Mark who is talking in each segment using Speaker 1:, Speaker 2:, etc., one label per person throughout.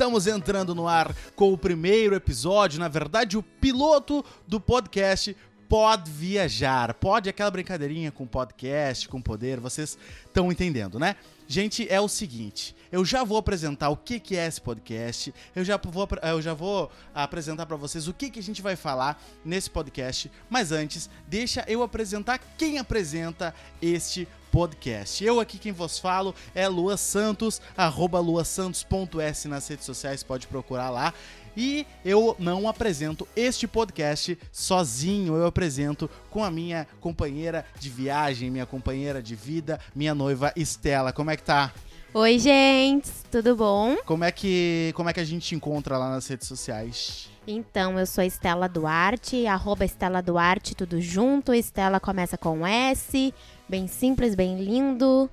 Speaker 1: Estamos entrando no ar com o primeiro episódio, na verdade, o piloto do podcast Pode Viajar. Pode aquela brincadeirinha com podcast, com poder, vocês estão entendendo, né? Gente, é o seguinte, eu já vou apresentar o que, que é esse podcast, eu já vou, eu já vou apresentar para vocês o que, que a gente vai falar nesse podcast, mas antes, deixa eu apresentar quem apresenta este podcast. Eu aqui quem vos falo é Lua Santos, arroba luasantos.s nas redes sociais, pode procurar lá. E eu não apresento este podcast sozinho, eu apresento com a minha companheira de viagem, minha companheira de vida, minha noiva Estela. Como é que tá?
Speaker 2: Oi, gente, tudo bom?
Speaker 1: Como é que como é que a gente te encontra lá nas redes sociais?
Speaker 2: Então, eu sou Estela Duarte, arroba Estela Duarte, tudo junto. Estela começa com S, bem simples, bem lindo.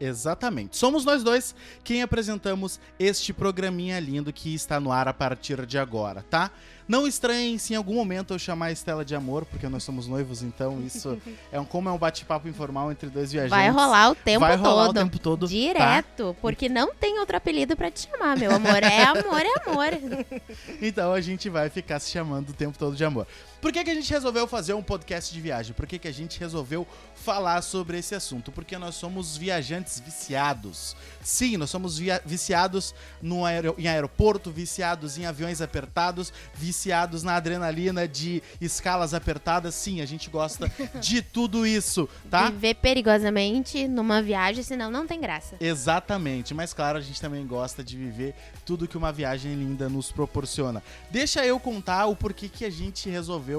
Speaker 1: Exatamente. Somos nós dois quem apresentamos este programinha lindo que está no ar a partir de agora, tá? Não estranhem se em algum momento eu chamar a Estela de amor, porque nós somos noivos, então isso é um, como é um bate-papo informal entre dois viajantes.
Speaker 2: Vai rolar o tempo
Speaker 1: vai
Speaker 2: todo.
Speaker 1: rolar o tempo todo. tá?
Speaker 2: Direto, porque não tem outro apelido pra te chamar, meu amor. É amor, é amor.
Speaker 1: Então a gente vai ficar se chamando o tempo todo de amor. Por que, que a gente resolveu fazer um podcast de viagem? Por que, que a gente resolveu falar sobre esse assunto? Porque nós somos viajantes viciados. Sim, nós somos viciados no aero- em aeroporto, viciados em aviões apertados, viciados na adrenalina de escalas apertadas. Sim, a gente gosta de tudo isso, tá?
Speaker 2: Viver perigosamente numa viagem, senão não tem graça.
Speaker 1: Exatamente, mas claro, a gente também gosta de viver tudo que uma viagem linda nos proporciona. Deixa eu contar o porquê que a gente resolveu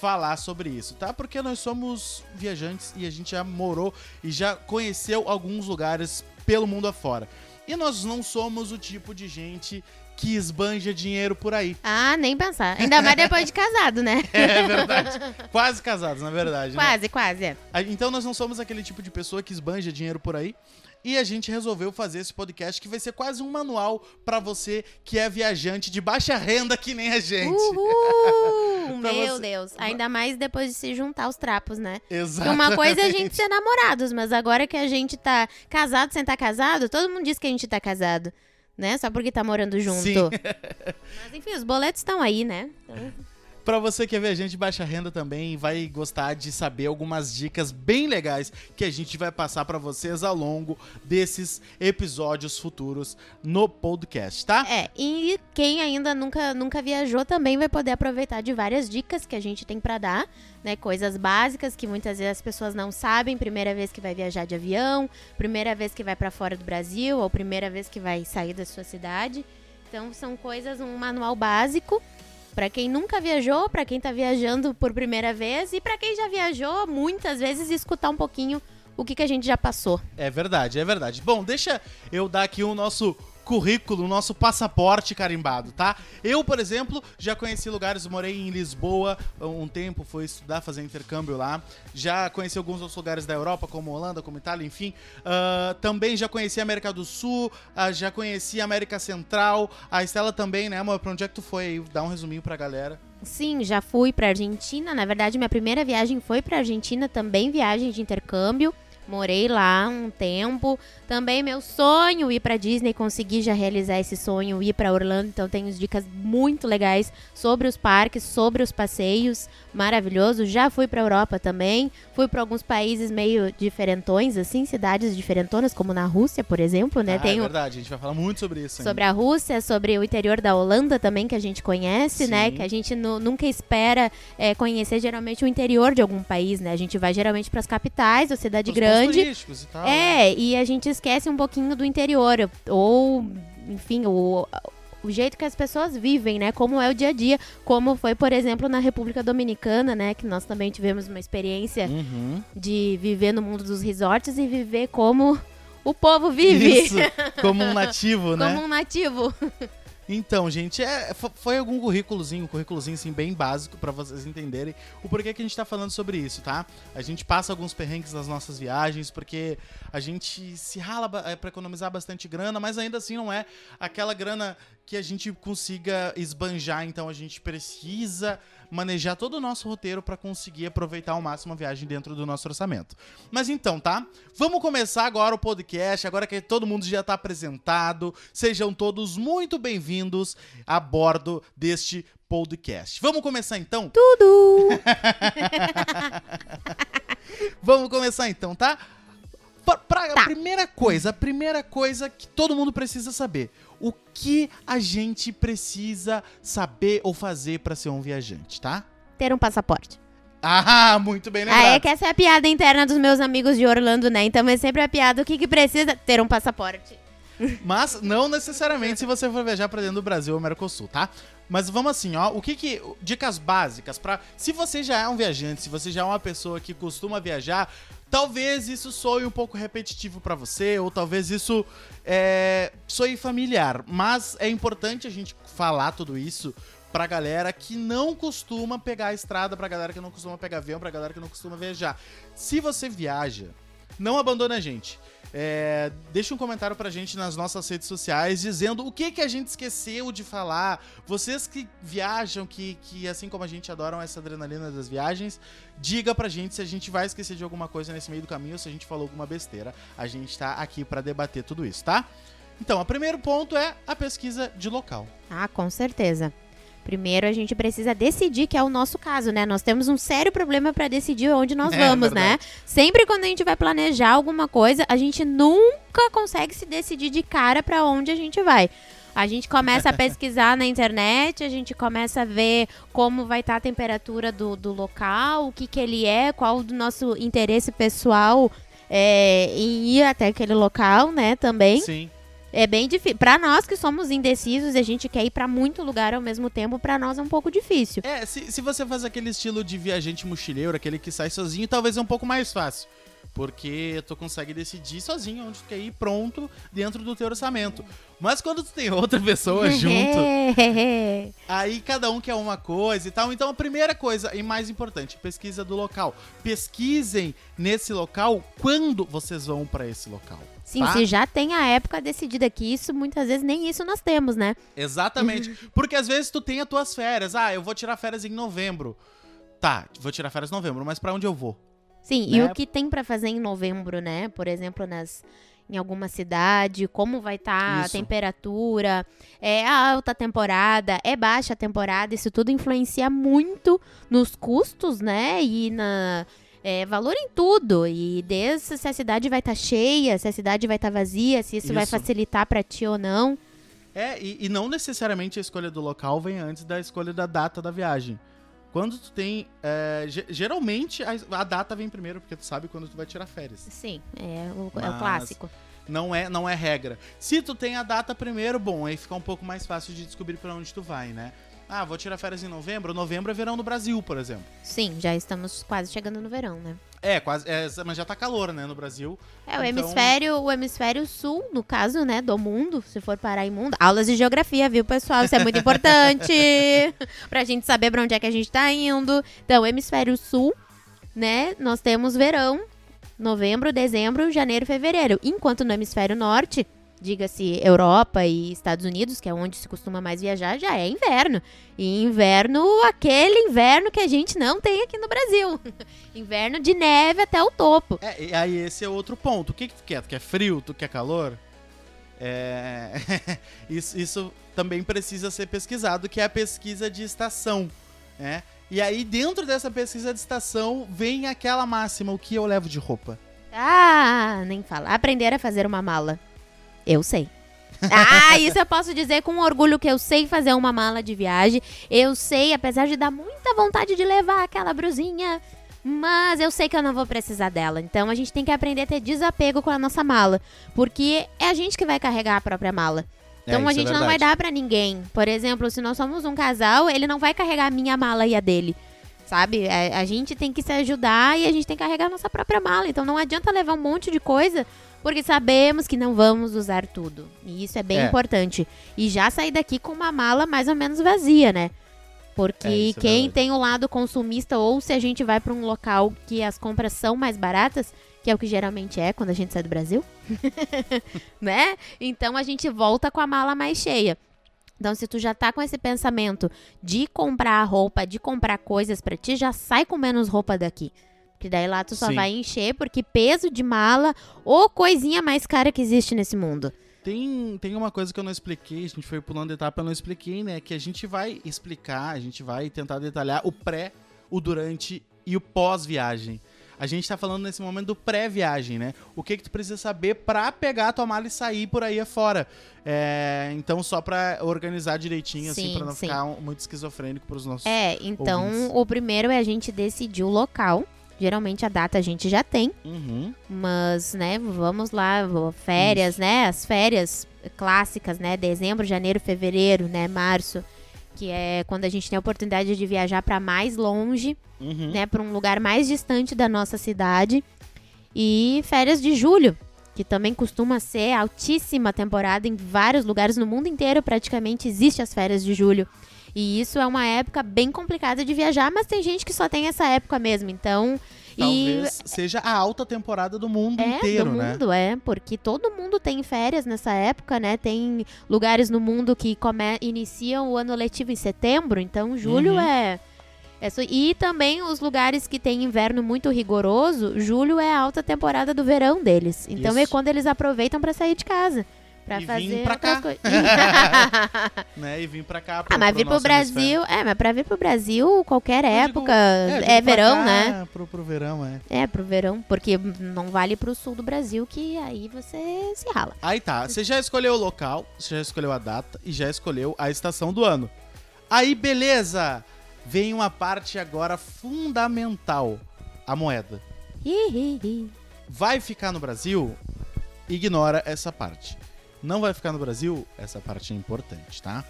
Speaker 1: falar sobre isso, tá? Porque nós somos viajantes e a gente já morou e já conheceu alguns lugares pelo mundo afora. E nós não somos o tipo de gente que esbanja dinheiro por aí.
Speaker 2: Ah, nem pensar. Ainda mais depois de casado, né?
Speaker 1: É verdade. Quase casados, na verdade. né?
Speaker 2: Quase, quase. é.
Speaker 1: Então nós não somos aquele tipo de pessoa que esbanja dinheiro por aí. E a gente resolveu fazer esse podcast que vai ser quase um manual pra você que é viajante de baixa renda que nem a gente.
Speaker 2: Uhul! Meu
Speaker 1: você-
Speaker 2: Deus. Ainda mais depois de se juntar os trapos, né? Porque
Speaker 1: Exato.
Speaker 2: uma coisa é a gente ser namorados, mas agora que a gente tá casado sem estar casado, todo mundo diz que a gente tá casado. Né? Só porque tá morando junto.
Speaker 1: Sim.
Speaker 2: Mas enfim, os boletos estão aí, né? Então,
Speaker 1: Pra você que é viajante de baixa renda também vai gostar de saber algumas dicas bem legais que a gente vai passar pra vocês ao longo desses episódios futuros no podcast, tá?
Speaker 2: É, e quem ainda nunca, nunca viajou também vai poder aproveitar de várias dicas que a gente tem pra dar, né? Coisas básicas que muitas vezes as pessoas não sabem, primeira vez que vai viajar de avião, primeira vez que vai pra fora do Brasil, ou primeira vez que vai sair da sua cidade. Então são coisas, um manual básico Pra quem nunca viajou, pra quem tá viajando por primeira vez e pra quem já viajou, muitas vezes escutar um pouquinho o que, que a gente já passou.
Speaker 1: É verdade, é verdade. Bom, deixa eu dar aqui o nosso currículo, nosso passaporte carimbado, tá? Eu, por exemplo, já conheci lugares, morei em Lisboa um tempo, fui estudar, fazer intercâmbio lá. Já conheci alguns outros lugares da Europa, como Holanda, como Itália, enfim. Ah, também já conheci a América do Sul, ah, já conheci a América Central. A Estela também, né, amor? Pra onde é que tu foi aí? Dá um resuminho pra galera.
Speaker 2: Sim, já fui pra Argentina. Na verdade, minha primeira viagem foi pra Argentina, também viagem de intercâmbio. Morei lá um tempo. Também meu sonho ir pra Disney, consegui já realizar esse sonho, ir pra Orlando. Então tenho dicas muito legais sobre os parques, sobre os passeios. Maravilhoso. Já fui pra Europa também. Fui pra alguns países meio diferentões, assim, cidades diferentonas, como na Rússia, por exemplo, né?
Speaker 1: Ah,
Speaker 2: Tenho
Speaker 1: É verdade, a gente vai falar muito sobre isso. ainda.
Speaker 2: sobre a Rússia, sobre o interior da Holanda também, que a gente conhece, né?
Speaker 1: Sim.
Speaker 2: Que a gente nu- nunca espera é, conhecer geralmente o interior de algum país, né? A gente vai geralmente para as capitais, ou cidade
Speaker 1: pontos
Speaker 2: grande.
Speaker 1: e tal, né?
Speaker 2: É, e a gente esquece um pouquinho do interior. Ou, enfim, o. O jeito que as pessoas vivem, né? Como é o dia a dia. Como foi, por exemplo, na República Dominicana, né? Que nós também tivemos uma experiência
Speaker 1: Uhum.
Speaker 2: de viver no mundo dos resorts e viver como o povo vive.
Speaker 1: Isso, como um nativo, né?
Speaker 2: Como um nativo.
Speaker 1: Então, gente, é, fo- foi algum currículozinho, um currículozinho assim bem básico pra vocês entenderem o porquê que a gente tá falando sobre isso, tá? A gente passa alguns perrengues nas nossas viagens porque a gente se rala é, pra economizar bastante grana, mas ainda assim não é aquela grana que a gente consiga esbanjar, então a gente precisa manejar todo o nosso roteiro pra conseguir aproveitar ao máximo a viagem dentro do nosso orçamento. Mas então, tá? Vamos começar agora o podcast, agora que todo mundo já tá apresentado. Sejam todos muito bem-vindos a bordo deste podcast. Vamos começar então?
Speaker 2: Tudo!
Speaker 1: Vamos começar então, tá? Pra, pra-
Speaker 2: Tá.
Speaker 1: A primeira coisa, a primeira coisa que todo mundo precisa saber. O que a gente precisa saber ou fazer pra ser um viajante, tá?
Speaker 2: Ter um passaporte.
Speaker 1: Ah, muito bem lembrado.
Speaker 2: Ah, é que essa é a piada interna dos meus amigos de Orlando, né? Então é sempre a piada, o que que precisa? Ter um passaporte.
Speaker 1: Mas não necessariamente se você for viajar pra dentro do Brasil ou Mercosul, tá? Mas vamos assim, ó, o que que dicas básicas para se você já é um viajante, se você já é uma pessoa que costuma viajar, talvez isso soe um pouco repetitivo pra você ou talvez isso é, soe familiar, mas é importante a gente falar tudo isso pra galera que não costuma pegar a estrada, pra galera que não costuma pegar avião, pra galera que não costuma viajar. Se você viaja, não abandone a gente. É, deixa um comentário pra gente nas nossas redes sociais dizendo o que, que a gente esqueceu de falar. Vocês que viajam, que, que assim como a gente adoram essa adrenalina das viagens, diga pra gente se a gente vai esquecer de alguma coisa nesse meio do caminho ou se a gente falou alguma besteira. A gente tá aqui pra debater tudo isso, tá? Então, o primeiro ponto é a pesquisa de local.
Speaker 2: Ah, com certeza. Primeiro a gente precisa decidir, que é o nosso caso, né? Nós temos um sério problema para decidir onde nós
Speaker 1: É,
Speaker 2: vamos, né? Sempre quando a gente vai planejar alguma coisa, a gente nunca consegue se decidir de cara para onde a gente vai. A gente começa a pesquisar na internet, a gente começa a ver como vai estar a temperatura do, do local, o que, que ele é, qual do nosso interesse pessoal é, em ir até aquele local, né? Também.
Speaker 1: Sim.
Speaker 2: É bem difícil. Pra nós que somos indecisos e a gente quer ir pra muito lugar ao mesmo tempo, pra nós é um pouco difícil.
Speaker 1: É, se, se você faz aquele estilo de viajante mochileiro, aquele que sai sozinho, talvez é um pouco mais fácil. Porque tu consegue decidir sozinho onde tu quer ir pronto dentro do teu orçamento. Mas quando tu tem outra pessoa junto, aí cada um quer uma coisa e tal. Então a primeira coisa e mais importante, pesquisa do local. Pesquisem nesse local quando vocês vão pra esse local.
Speaker 2: Sim,
Speaker 1: tá?
Speaker 2: se já tem a época decidida que isso, muitas vezes nem isso nós temos, né?
Speaker 1: Exatamente. Porque às vezes tu tem as tuas férias. Ah, eu vou tirar férias em novembro. Tá, vou tirar férias em novembro, mas pra onde eu vou?
Speaker 2: Sim, e
Speaker 1: Né?
Speaker 2: o que tem pra fazer em novembro, né? Por exemplo, nas em alguma cidade, como vai estar a
Speaker 1: Isso.
Speaker 2: temperatura, é a alta temporada, é baixa a temporada, isso tudo influencia muito nos custos, né? E na é, valor em tudo. E desde se a cidade vai estar cheia, se a cidade vai estar vazia, se isso, vai
Speaker 1: Isso.
Speaker 2: facilitar pra ti ou não.
Speaker 1: É, e, e não necessariamente a escolha do local vem antes da escolha da data da viagem. Quando tu tem. é, ge- geralmente a, a data vem primeiro, porque tu sabe quando tu vai tirar férias.
Speaker 2: Sim, é o, é o clássico.
Speaker 1: Não é, não é regra. Se tu tem a data primeiro, bom, aí fica um pouco mais fácil de descobrir pra onde tu vai, né? Ah, vou tirar férias em novembro. Novembro é verão no Brasil, por exemplo.
Speaker 2: Sim, já estamos quase chegando no verão, né?
Speaker 1: É, quase. é, mas já tá calor, né, no Brasil.
Speaker 2: É, o
Speaker 1: Então-
Speaker 2: hemisfério, o hemisfério sul, no caso, né, do mundo, se for parar em mundo. Aulas de geografia, viu, pessoal? Isso é muito importante pra gente saber pra onde é que a gente tá indo. Então, hemisfério sul, né, nós temos verão, novembro, dezembro, janeiro, fevereiro. Enquanto no hemisfério norte, diga-se Europa e Estados Unidos, que é onde se costuma mais viajar, já é inverno. E inverno, aquele inverno que a gente não tem aqui no Brasil. inverno de neve até o topo.
Speaker 1: É, e aí esse é outro ponto. O que, que tu quer? Tu quer frio? Tu quer calor? É... isso, isso também precisa ser pesquisado, que é a pesquisa de estação, né? E aí, dentro dessa pesquisa de estação, vem aquela máxima, o que eu levo de roupa.
Speaker 2: Ah, nem fala. Aprender a fazer uma mala. Eu sei. Ah, isso eu posso dizer com orgulho que eu sei fazer uma mala de viagem. Eu sei, apesar de dar muita vontade de levar aquela brusinha, mas eu sei que eu não vou precisar dela. Então a gente tem que aprender a ter desapego com a nossa mala, porque é a gente que vai carregar a própria mala. Então
Speaker 1: É,
Speaker 2: a
Speaker 1: isso é
Speaker 2: gente não vai dar pra ninguém. Por exemplo, se nós somos um casal, ele não vai carregar a minha mala e a dele. Sabe? A, a gente tem que se ajudar e a gente tem que carregar a nossa própria mala. Então não adianta levar um monte de coisa, porque sabemos que não vamos usar tudo. E isso é bem
Speaker 1: É.
Speaker 2: importante. E já sair daqui com uma mala mais ou menos vazia, né? Porque
Speaker 1: É, é
Speaker 2: quem
Speaker 1: verdade.
Speaker 2: tem o lado consumista, ou se a gente vai para um local que as compras são mais baratas, que é o que geralmente é quando a gente sai do Brasil, né? Então a gente volta com a mala mais cheia. Então, se tu já tá com esse pensamento de comprar roupa, de comprar coisas pra ti, já sai com menos roupa daqui. Porque daí lá tu só
Speaker 1: Sim.
Speaker 2: vai encher, porque peso de mala ou coisinha mais cara que existe nesse mundo.
Speaker 1: Tem, tem uma coisa que eu não expliquei, a gente foi pulando etapa, eu não expliquei, né? Que a gente vai explicar, a gente vai tentar detalhar o pré, o durante e o pós-viagem. A gente tá falando nesse momento do pré-viagem, né? O que que tu precisa saber pra pegar a tua mala e sair por aí afora. É, então, só pra organizar direitinho, assim,
Speaker 2: Sim,
Speaker 1: pra não
Speaker 2: sim.
Speaker 1: ficar um- muito esquizofrênico pros nossos...
Speaker 2: É, então
Speaker 1: ouvintes.
Speaker 2: o primeiro é a gente decidir o local. Geralmente a data a gente já tem,
Speaker 1: Uhum.
Speaker 2: mas, né, vamos lá, férias, né, as férias clássicas, né, dezembro, janeiro, fevereiro, né, março, que é quando a gente tem a oportunidade de viajar para mais longe,
Speaker 1: Uhum.
Speaker 2: né, para um lugar mais distante da nossa cidade. E férias de julho, que também costuma ser altíssima temporada em vários lugares no mundo inteiro, praticamente existe as férias de julho. E isso é uma época bem complicada de viajar, mas tem gente que só tem essa época mesmo. Então,
Speaker 1: Talvez seja a alta temporada do mundo
Speaker 2: e é
Speaker 1: inteiro,
Speaker 2: do
Speaker 1: né?
Speaker 2: mundo, é, porque todo mundo tem férias nessa época, né? Tem lugares no mundo que come... iniciam o ano letivo em setembro, então julho
Speaker 1: Uhum.
Speaker 2: é é E também os lugares que tem inverno muito rigoroso, julho é a alta temporada do verão deles. Então é
Speaker 1: Isso.
Speaker 2: quando eles aproveitam pra sair de casa. Pra
Speaker 1: E
Speaker 2: fazer
Speaker 1: pra
Speaker 2: outras
Speaker 1: cá.
Speaker 2: coisas.
Speaker 1: né? E vim pra cá.
Speaker 2: ah, mas vir pro Brasil. É, mas pra vir pro Brasil, qualquer
Speaker 1: Eu digo,
Speaker 2: época.
Speaker 1: hemisfério.
Speaker 2: É,
Speaker 1: pra
Speaker 2: verão,
Speaker 1: cá
Speaker 2: né?
Speaker 1: Pro, pro verão, é.
Speaker 2: É, pro verão. Porque não vale pro sul do Brasil, que aí você se rala.
Speaker 1: Aí tá, você já escolheu o local, você já escolheu a data e já escolheu a estação do ano. Aí, beleza! Vem uma parte agora fundamental: a moeda. Vai ficar no Brasil? Ignora essa parte. Não vai ficar no Brasil? Essa parte é importante, tá?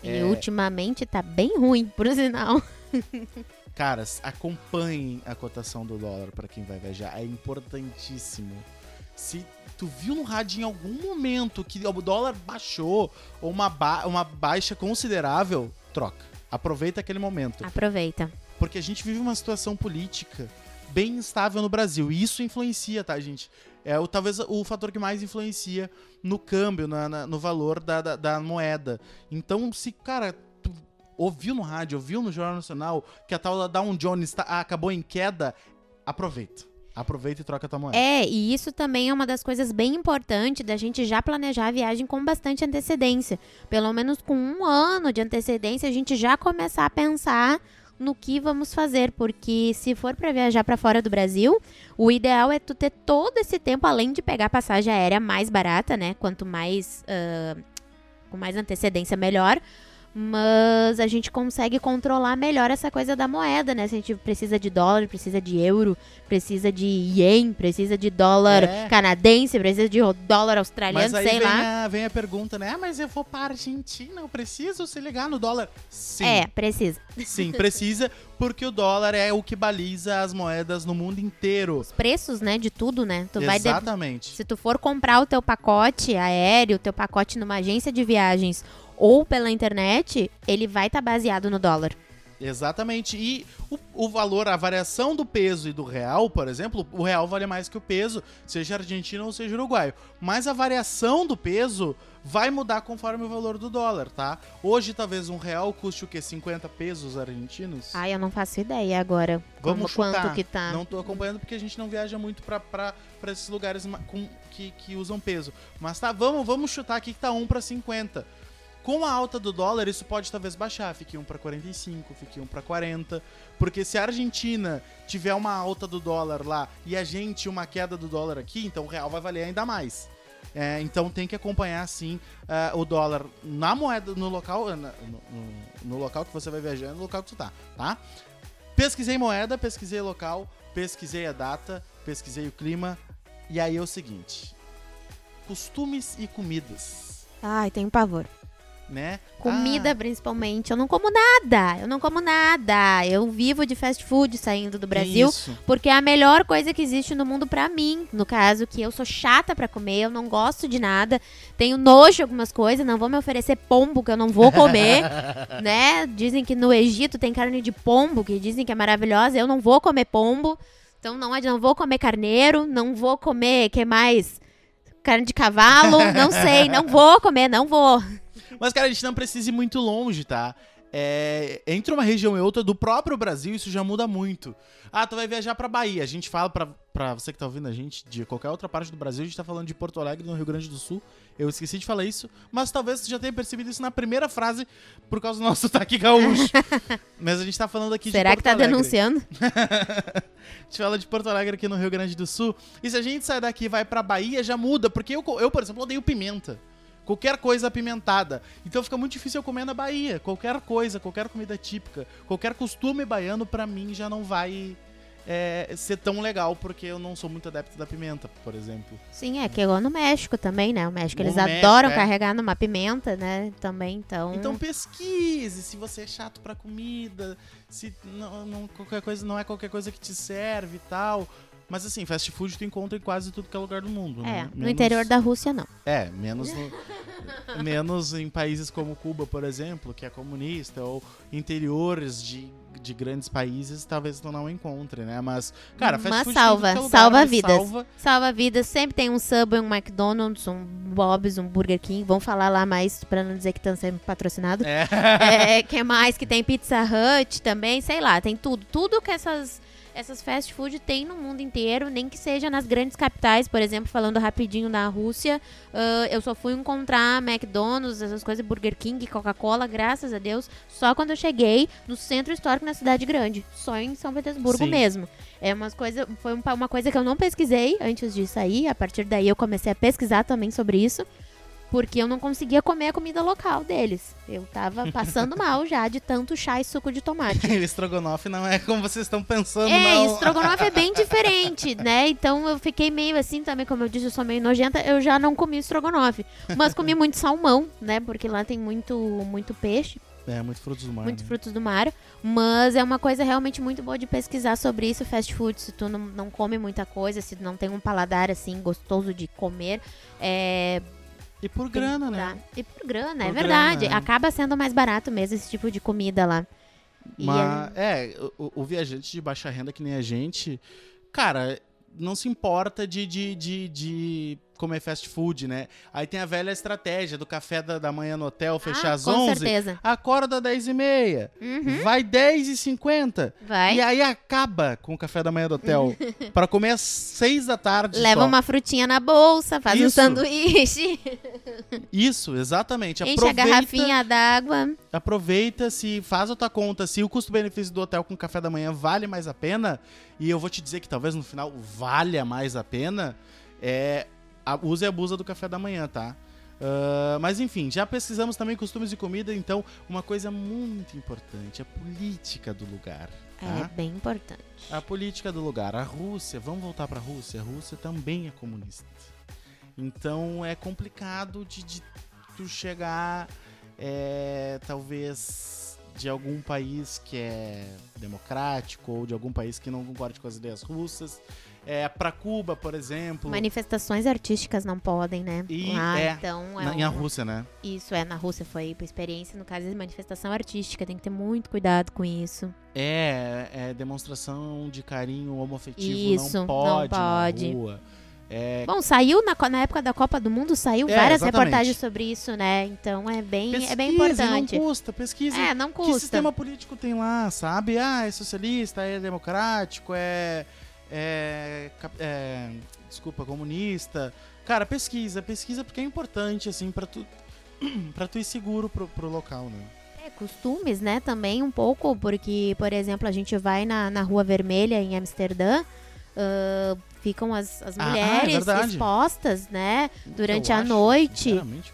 Speaker 2: E
Speaker 1: É.
Speaker 2: ultimamente tá bem ruim, por sinal.
Speaker 1: Caras, acompanhem a cotação do dólar pra quem vai viajar. É importantíssimo. Se tu viu no rádio em algum momento que o dólar baixou ou uma, ba- uma baixa considerável, troca. Aproveita aquele momento.
Speaker 2: Aproveita.
Speaker 1: Porque a gente vive uma situação política bem instável no Brasil. E isso influencia, tá, gente? É o, talvez o fator que mais influencia no câmbio, na- na- no valor da, da, da moeda. Então, se, cara, ouviu no rádio, ouviu no Jornal Nacional que a tal da Dow Jones tá- acabou em queda, aproveita. Aproveita e troca a tua moeda.
Speaker 2: É, e isso também é uma das coisas bem importantes da gente já planejar a viagem com bastante antecedência. Pelo menos com um ano de antecedência, a gente já começar a pensar no que vamos fazer, porque se for para viajar para fora do Brasil, o ideal é tu ter todo esse tempo, além de pegar passagem aérea mais barata, né? Quanto mais ah, com mais antecedência, melhor. Mas a gente consegue controlar melhor essa coisa da moeda, né? Se a gente precisa de dólar, precisa de euro, precisa de ien, precisa de dólar
Speaker 1: É.
Speaker 2: canadense, precisa de dólar australiano, sei
Speaker 1: vem
Speaker 2: lá.
Speaker 1: a, vem a pergunta, né? Ah, mas eu vou para Argentina, eu preciso se ligar no dólar? Sim.
Speaker 2: É, precisa.
Speaker 1: Sim, precisa, porque o dólar é o que baliza as moedas no mundo inteiro.
Speaker 2: Os preços, né, de tudo, né? Tu vai de-
Speaker 1: Exatamente.
Speaker 2: Se tu for comprar o teu pacote aéreo, o teu pacote numa agência de viagens ou pela internet, ele vai estar baseado no dólar.
Speaker 1: Exatamente. E o, o valor, a variação do peso e do real, por exemplo, o real vale mais que o peso, seja argentino ou seja uruguaio. Mas a variação do peso vai mudar conforme o valor do dólar, tá? Hoje, talvez um real custe o quê? 50 pesos argentinos?
Speaker 2: Ai, eu não faço ideia agora.
Speaker 1: Vamos
Speaker 2: como,
Speaker 1: chutar.
Speaker 2: quanto que tá.
Speaker 1: Não tô acompanhando porque a gente não viaja muito pra, pra, pra esses lugares com- que, que usam peso. Mas tá, vamos, vamos chutar aqui que tá 1 pra 50. Com a alta do dólar, isso pode talvez baixar, fique 1 para 45, fique 1 para 40, porque se a Argentina tiver uma alta do dólar lá e a gente uma queda do dólar aqui, então o real vai valer ainda mais. É, então tem que acompanhar sim ah, o dólar na moeda, no local, na- no, no- no local que você vai viajar, no local que tu tá, tá? Pesquisei moeda, pesquisei local, pesquisei a data, pesquisei o clima, e aí é o seguinte: costumes e comidas.
Speaker 2: Ai, tenho pavor.
Speaker 1: Né?
Speaker 2: Comida,
Speaker 1: Ah,
Speaker 2: principalmente. Eu não como nada. Eu não como nada. Eu vivo de fast food saindo do Brasil.
Speaker 1: Isso.
Speaker 2: Porque é a melhor coisa que existe no mundo pra mim. No caso, que eu sou chata pra comer, eu não gosto de nada. Tenho nojo de algumas coisas, não vou me oferecer pombo que eu não vou comer, né? Dizem que no Egito tem carne de pombo, que dizem que é maravilhosa. Eu não vou comer pombo. Então não, não vou comer carneiro, não vou comer, que mais? Carne de cavalo, não sei, não vou comer, não vou.
Speaker 1: Mas, cara, a gente não precisa ir muito longe, tá? É, entre uma região e outra do próprio Brasil, isso já muda muito. Ah, tu vai viajar pra Bahia. A gente fala pra, pra você que tá ouvindo a gente de qualquer outra parte do Brasil, a gente tá falando de Porto Alegre, no Rio Grande do Sul. Eu esqueci de falar isso, mas talvez você já tenha percebido isso na primeira frase por causa do nosso sotaque gaúcho. mas a gente tá falando aqui
Speaker 2: Será
Speaker 1: de
Speaker 2: que
Speaker 1: Porto
Speaker 2: tá
Speaker 1: Alegre.
Speaker 2: denunciando?
Speaker 1: A gente fala de Porto Alegre aqui no Rio Grande do Sul. E se a gente sai daqui e vai pra Bahia, já muda. Porque eu, eu, por exemplo, odeio pimenta. Qualquer coisa apimentada. Então fica muito difícil eu comer na Bahia. Qualquer coisa, qualquer comida típica, qualquer costume baiano, pra mim já não vai é, ser tão legal. Porque eu não sou muito adepto da pimenta, por exemplo.
Speaker 2: Sim, é que igual no México também, né? O México, eles
Speaker 1: México,
Speaker 2: adoram
Speaker 1: é.
Speaker 2: carregar numa pimenta, né? Também, então...
Speaker 1: Então pesquise se você é chato pra comida, se não, não- qualquer coisa não é qualquer coisa que te serve e tal. Mas assim, fast food tu encontra em quase tudo que é lugar do mundo,
Speaker 2: É,
Speaker 1: né?
Speaker 2: no
Speaker 1: Menos-
Speaker 2: interior da Rússia, não.
Speaker 1: É, menos, no- menos em países como Cuba, por exemplo, que é comunista, ou interiores de, de grandes países, talvez tu não encontre, né? Mas, cara, fast
Speaker 2: Mas
Speaker 1: food
Speaker 2: salva,
Speaker 1: é
Speaker 2: salva
Speaker 1: lugar, mas
Speaker 2: vidas.
Speaker 1: Salva,
Speaker 2: Salva vidas, sempre tem um Subway, um McDonald's, um Bob's, um Burger King. Vamos falar lá mais pra não dizer que estão sendo patrocinados.
Speaker 1: é.
Speaker 2: É, que mais? Que tem Pizza Hut também, sei lá, tem tudo. Tudo que essas, essas fast food tem no mundo inteiro, nem que seja nas grandes capitais, por exemplo, falando rapidinho da Rússia, ah, eu só fui encontrar McDonald's, essas coisas, Burger King, Coca-Cola, graças a Deus, só quando eu cheguei no centro histórico na cidade grande, só em São Petersburgo
Speaker 1: Sim.
Speaker 2: mesmo. É umas coisa, foi um uma coisa que eu não pesquisei antes de sair, a partir daí eu comecei a pesquisar também sobre isso. Porque eu não conseguia comer a comida local deles. Eu tava passando mal já de tanto chá e suco de tomate.
Speaker 1: o estrogonofe não é como vocês estão pensando,
Speaker 2: É,
Speaker 1: não.
Speaker 2: estrogonofe é bem diferente, né? Então eu fiquei meio assim também, como eu disse, eu sou meio nojenta, eu já não comi estrogonofe. Mas comi muito salmão, né? Porque lá tem muito, muito peixe,
Speaker 1: É, muito frutos do mar.
Speaker 2: muitos
Speaker 1: né?
Speaker 2: frutos do mar. Mas é uma coisa realmente muito boa de pesquisar sobre isso, fast food. Se tu não, não come muita coisa, se tu não tem um paladar assim gostoso de comer, é,
Speaker 1: E por grana, né?
Speaker 2: E por grana, é
Speaker 1: Por
Speaker 2: verdade.
Speaker 1: grana, é.
Speaker 2: Acaba sendo mais barato mesmo esse tipo de comida lá. E
Speaker 1: Mas, é, o, o viajante de baixa renda que nem a gente, cara, não se importa de, de, de, de comer fast food, né? Aí tem a velha estratégia do café da, da manhã no hotel, fechar
Speaker 2: ah,
Speaker 1: às
Speaker 2: com
Speaker 1: 11,
Speaker 2: certeza.
Speaker 1: acorda às 10 e meia,
Speaker 2: Uhum,
Speaker 1: vai 10 e 50
Speaker 2: vai.
Speaker 1: e aí acaba com o café da manhã do hotel pra comer às 6 da tarde
Speaker 2: Leva
Speaker 1: só.
Speaker 2: uma frutinha na bolsa, faz um
Speaker 1: Isso.
Speaker 2: sanduíche,
Speaker 1: Isso, exatamente.
Speaker 2: enche a
Speaker 1: Aproveita,
Speaker 2: garrafinha d'água.
Speaker 1: aproveita, se faz a tua conta, se o custo-benefício do hotel com café da manhã vale mais a pena, e eu vou te dizer que talvez no final valha mais a pena, é a, use e abusa do café da manhã, tá? Ah, mas enfim, já pesquisamos também costumes de comida, então uma coisa muito importante, a política do lugar.
Speaker 2: É
Speaker 1: tá?
Speaker 2: bem importante.
Speaker 1: A política do lugar. A Rússia, vamos voltar pra Rússia. A Rússia também é comunista. Então é complicado de, de tu chegar, é, talvez, de algum país que é democrático ou de algum país que não concorde com as ideias russas. É, para Cuba, por exemplo.
Speaker 2: Manifestações artísticas não podem, né?
Speaker 1: E
Speaker 2: Lá,
Speaker 1: é,
Speaker 2: então é
Speaker 1: na,
Speaker 2: um-
Speaker 1: Rússia, né?
Speaker 2: Isso é na Rússia foi por experiência no caso de manifestação artística, tem que ter muito cuidado com isso.
Speaker 1: É, é demonstração de carinho homoafetivo
Speaker 2: Isso,
Speaker 1: não
Speaker 2: não
Speaker 1: pode,
Speaker 2: pode.
Speaker 1: na rua. É,
Speaker 2: Bom, saiu na, na época da Copa do Mundo, saiu
Speaker 1: É,
Speaker 2: várias
Speaker 1: exatamente.
Speaker 2: reportagens sobre isso, né? Então é bem, é bem
Speaker 1: pesquise,
Speaker 2: importante.
Speaker 1: Não custa, pesquise.
Speaker 2: É, não
Speaker 1: Que
Speaker 2: custa.
Speaker 1: sistema político tem lá, sabe? Ah, é socialista, é democrático, é. É, é, desculpa, comunista. Cara, pesquisa, pesquisa porque é importante, assim, pra tu, pra tu ir seguro pro, pro local, né?
Speaker 2: É, costumes, né, também um pouco, porque, por exemplo, a gente vai na, na Rua Vermelha em Amsterdã, ah, ficam as, as
Speaker 1: Ah, é
Speaker 2: mulheres
Speaker 1: verdade.
Speaker 2: expostas, né, durante a
Speaker 1: acho,
Speaker 2: noite.
Speaker 1: sinceramente,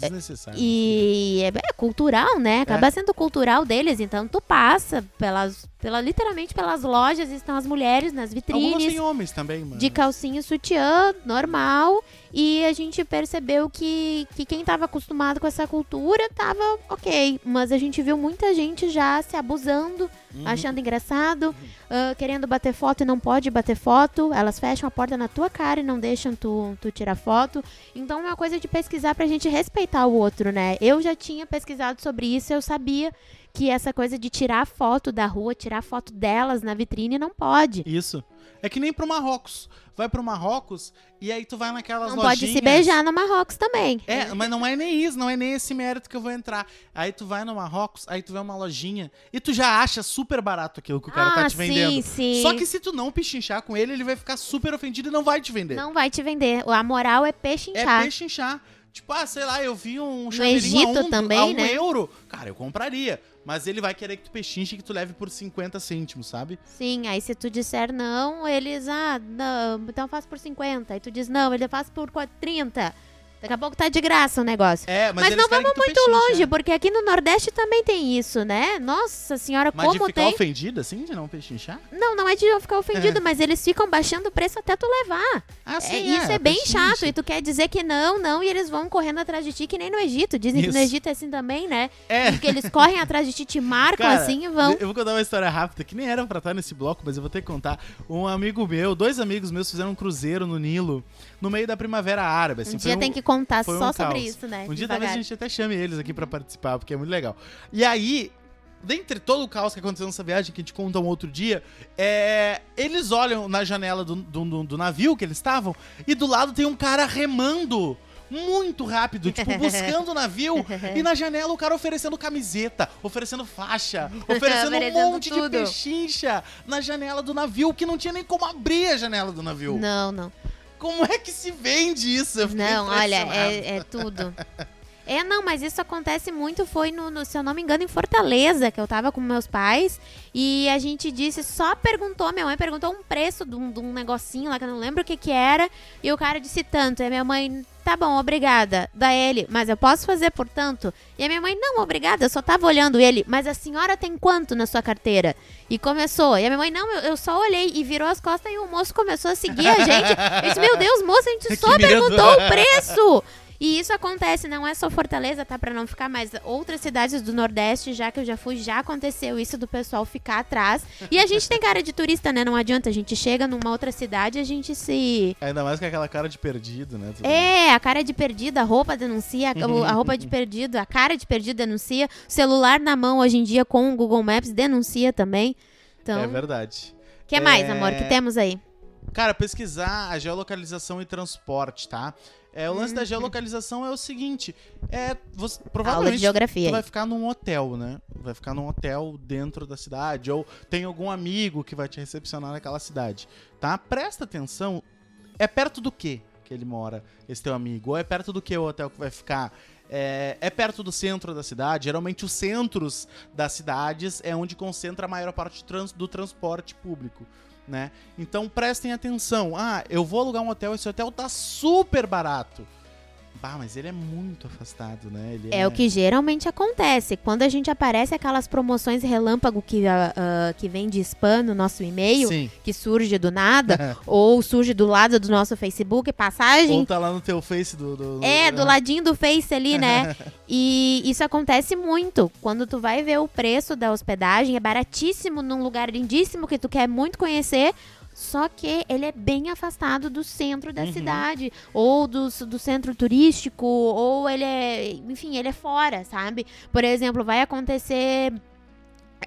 Speaker 1: desnecessário.
Speaker 2: E é, é cultural, né? Acaba sendo cultural deles. Então tu passa pelas, pela, literalmente pelas lojas, estão as mulheres nas
Speaker 1: Algumas
Speaker 2: vitrines.
Speaker 1: têm homens também, mano.
Speaker 2: De calcinha sutiã, normal. E a gente percebeu que, que quem tava acostumado com essa cultura tava ok. Mas a gente viu muita gente já se abusando,
Speaker 1: Uhum.
Speaker 2: achando engraçado, ah, querendo bater foto e não pode bater foto. Elas fecham a porta na tua cara e não deixam tu, tu tirar foto. Então é uma coisa de pesquisar pra gente respeitar o outro, né? Eu já tinha pesquisado sobre isso, eu sabia que essa coisa de tirar foto da rua, tirar foto delas na vitrine não pode.
Speaker 1: Isso. É que nem pro Marrocos. Vai pro Marrocos e aí tu vai naquelas
Speaker 2: Não
Speaker 1: lojinhas.
Speaker 2: pode se beijar no Marrocos também.
Speaker 1: É, mas não é nem isso, não é nem esse mérito que eu vou entrar. Aí tu vai no Marrocos, aí tu vê uma lojinha e tu já acha super barato aquilo que o cara
Speaker 2: ah,
Speaker 1: tá te vendendo.
Speaker 2: sim, sim.
Speaker 1: Só que se tu não pechinchar com ele, ele vai ficar super ofendido e não vai te vender.
Speaker 2: Não vai te vender. A moral é peixe
Speaker 1: é
Speaker 2: inchar.
Speaker 1: pechinchar. Tipo, ah, sei lá, eu vi um chaveirinho a um,
Speaker 2: também,
Speaker 1: a um
Speaker 2: né?
Speaker 1: euro. Cara, eu compraria. Mas ele vai querer que tu pechinche e que tu leve por 50 cêntimos, sabe?
Speaker 2: Sim, aí se tu disser não, eles, ah, não, então faço por 50. Aí tu diz não, ele faz por 30. Daqui a pouco tá de graça o negócio.
Speaker 1: É, mas,
Speaker 2: Mas, não vamos muito
Speaker 1: pechinche,
Speaker 2: longe,
Speaker 1: né?
Speaker 2: porque aqui no Nordeste também tem isso, né? Nossa senhora,
Speaker 1: Mas de
Speaker 2: como
Speaker 1: ficar
Speaker 2: tem.
Speaker 1: ofendido, assim, de não pechinchar?
Speaker 2: Não, não é de eu ficar ofendido, mas eles ficam baixando o preço até tu levar.
Speaker 1: Ah,
Speaker 2: É, isso é, bem chato. E tu quer dizer que não, não, e eles vão correndo atrás de ti, que nem no Egito. Dizem que no
Speaker 1: Isso.
Speaker 2: Egito é assim também, né?
Speaker 1: É.
Speaker 2: Que eles correm atrás de ti, te marcam
Speaker 1: Cara,
Speaker 2: assim e vão.
Speaker 1: Eu vou contar uma história rápida que nem era pra estar nesse bloco, mas eu vou ter que contar. Um amigo meu, dois amigos meus fizeram um cruzeiro no Nilo no meio da primavera árabe. Assim,
Speaker 2: Um dia tem que contar
Speaker 1: foi um
Speaker 2: só sobre
Speaker 1: caos.
Speaker 2: isso, né?
Speaker 1: Um dia
Speaker 2: Devagar.
Speaker 1: talvez a gente até chame eles aqui pra participar, porque é muito legal. E aí, dentre todo o caos que aconteceu nessa viagem, que a gente conta um outro dia, é, eles olham na janela do, do, do- navio que eles estavam e do lado tem um cara remando. Muito rápido, tipo, buscando o navio. E na janela o cara oferecendo camiseta, oferecendo faixa, oferecendo um monte de
Speaker 2: tudo.
Speaker 1: pechincha na janela do navio, que não tinha nem como abrir a janela do navio.
Speaker 2: Não, não.
Speaker 1: Como é que se vende isso? Eu
Speaker 2: Não, olha, é, é tudo. É, não, mas isso acontece muito, foi no, no- se eu não me engano, em Fortaleza, que eu tava com meus pais, e a gente disse, só perguntou, minha mãe perguntou um preço de um, de um negocinho lá, que eu não lembro o que que era, e o cara disse tanto, e a minha mãe, tá bom, obrigada, da ele, mas eu posso fazer por tanto? E a minha mãe, não, obrigada, eu só tava olhando ele, mas a senhora tem quanto na sua carteira? E começou, e a minha mãe, não, eu, eu só olhei, e virou as costas, e o moço começou a seguir a gente, eu disse, meu Deus, moça, a gente
Speaker 1: Que
Speaker 2: só perguntou o preço! E isso acontece, não é só Fortaleza, tá? Pra não ficar mais. Outras cidades do Nordeste, já que eu já fui, já aconteceu isso do pessoal ficar atrás. E a gente tem cara de turista, né? Não adianta. A gente chega numa outra cidade e a gente se.
Speaker 1: Ainda mais com aquela cara de perdido, né? Tudo
Speaker 2: É, a cara de perdido, a roupa denuncia, a roupa de perdido, a cara de perdido denuncia, o celular na mão hoje em dia com o Google Maps denuncia também. Então,
Speaker 1: É
Speaker 2: o
Speaker 1: verdade.
Speaker 2: que mais,
Speaker 1: É.
Speaker 2: amor, que temos aí?
Speaker 1: Cara, pesquisar a geolocalização e transporte, tá? É, o lance
Speaker 2: Hum.
Speaker 1: da geolocalização é o seguinte: é, você, provavelmente
Speaker 2: geografia
Speaker 1: vai ficar num hotel, né? Vai ficar num hotel dentro da cidade, ou tem algum amigo que vai te recepcionar naquela cidade, tá? Presta atenção, é perto do que que ele mora, esse teu amigo? Ou é perto do que o hotel que vai ficar? É, é perto do centro da cidade. Geralmente os centros das cidades é onde concentra a maior parte do, trans- do transporte público. Né? Então prestem atenção. Ah, eu vou alugar um hotel, esse hotel tá super barato. Bah, mas ele é muito afastado, né? Ele
Speaker 2: É o que geralmente acontece. Quando a gente aparece aquelas promoções relâmpago que, ah, que vem de spam no nosso e-mail,
Speaker 1: Sim.
Speaker 2: que surge do nada, ou surge do lado do nosso Facebook, passagem.
Speaker 1: Ou tá lá no teu face do. do-
Speaker 2: É,
Speaker 1: do-
Speaker 2: do ladinho do Face ali, né? e isso acontece muito. Quando tu vai ver o preço da hospedagem, é baratíssimo num lugar lindíssimo que tu quer muito conhecer. Só que ele é bem afastado do centro da
Speaker 1: Uhum.
Speaker 2: cidade, ou do, do centro turístico, ou ele é. Enfim, ele é fora, sabe? Por exemplo, vai acontecer.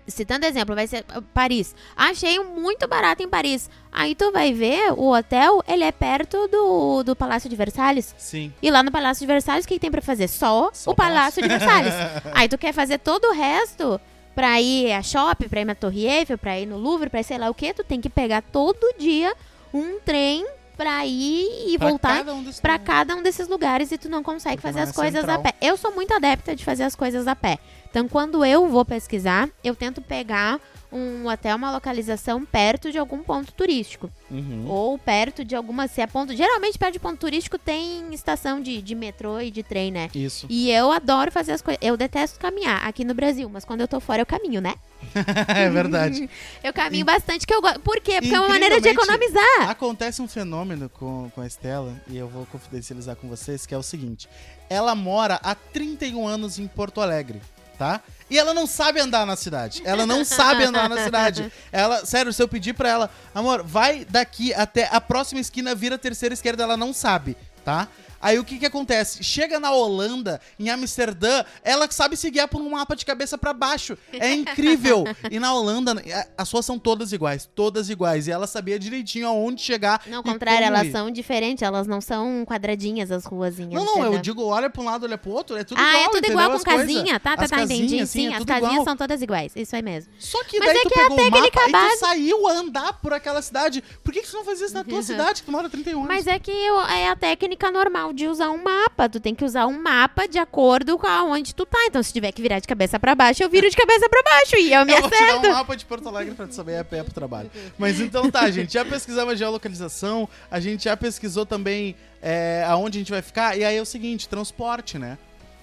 Speaker 2: Citando exemplo, vai ser ah, Paris. Achei muito barato em Paris. Aí tu vai ver, o hotel, ele é perto do, do Palácio de Versalhes.
Speaker 1: Sim.
Speaker 2: E lá no Palácio de Versalhes, o que, que tem pra fazer? Só,
Speaker 1: Só
Speaker 2: o Palácio de Versalhes. Aí tu quer fazer todo o resto pra ir a shopping, pra ir na Torre Eiffel, pra ir no Louvre, pra ir sei lá o que, tu tem que pegar todo dia um trem pra ir e
Speaker 1: Pra
Speaker 2: voltar
Speaker 1: cada um
Speaker 2: pra
Speaker 1: lugares.
Speaker 2: cada um desses lugares e tu não consegue fazer as coisas
Speaker 1: central.
Speaker 2: a pé. Eu sou muito adepta de fazer as coisas a pé. Então, quando eu vou pesquisar, eu tento pegar um hotel, uma localização perto de algum ponto turístico.
Speaker 1: Uhum.
Speaker 2: Ou perto de alguma. Se é ponto. Geralmente, perto de ponto turístico tem estação de, de metrô e de trem, né?
Speaker 1: Isso.
Speaker 2: E eu adoro fazer as coisas. Eu detesto caminhar aqui no Brasil, mas quando eu tô fora eu caminho, né?
Speaker 1: é verdade.
Speaker 2: Eu caminho bastante, que eu gosto. Por quê? Porque é uma maneira de economizar.
Speaker 1: Acontece um fenômeno com, com a Estela, e eu vou confidencializar com vocês, que é o seguinte. Ela mora há 31 anos em Porto Alegre, tá? E ela não sabe andar na cidade. Ela não sabe andar na cidade. Ela, sério, se eu pedir pra ela, amor, vai daqui até a próxima esquina, vira a terceira esquerda, ela não sabe, tá? Aí o que que acontece? Chega na Holanda, em Amsterdã, ela sabe se guiar por um mapa de cabeça pra baixo. É incrível. E na Holanda, as suas são todas iguais, todas iguais. E ela sabia direitinho aonde chegar.
Speaker 2: Não, ao
Speaker 1: e
Speaker 2: contrário, elas
Speaker 1: ir.
Speaker 2: são diferentes, elas não são quadradinhas as ruazinhas.
Speaker 1: Não, não, eu digo, olha pra um lado, olha pro outro, é tudo
Speaker 2: ah,
Speaker 1: igual.
Speaker 2: é tudo igual com casinha. Tá, tá,
Speaker 1: As
Speaker 2: tá, entendi.
Speaker 1: casinhas,
Speaker 2: Sim,
Speaker 1: é
Speaker 2: as casinhas
Speaker 1: igual.
Speaker 2: são todas iguais. Isso aí mesmo.
Speaker 1: Só que
Speaker 2: Mas
Speaker 1: daí
Speaker 2: é
Speaker 1: tu
Speaker 2: que é a
Speaker 1: pegou o
Speaker 2: técnica
Speaker 1: mapa e
Speaker 2: base.
Speaker 1: tu saiu a andar por aquela cidade. Por que, que tu não fazia isso na tua cidade, que tu mora 31 anos?
Speaker 2: Mas é que eu- é a técnica normal de usar um mapa. Tu tem que usar um mapa de acordo com aonde tu tá. Então, se tiver que virar de cabeça pra baixo, eu viro de cabeça pra baixo e eu me
Speaker 1: Eu vou te dar
Speaker 2: acerto.
Speaker 1: um mapa de Porto Alegre pra tu saber ir a pé pro trabalho. Mas então tá, gente. Já pesquisamos a geolocalização, a gente já pesquisou também é, aonde a gente vai ficar. E aí é o seguinte, transporte, né?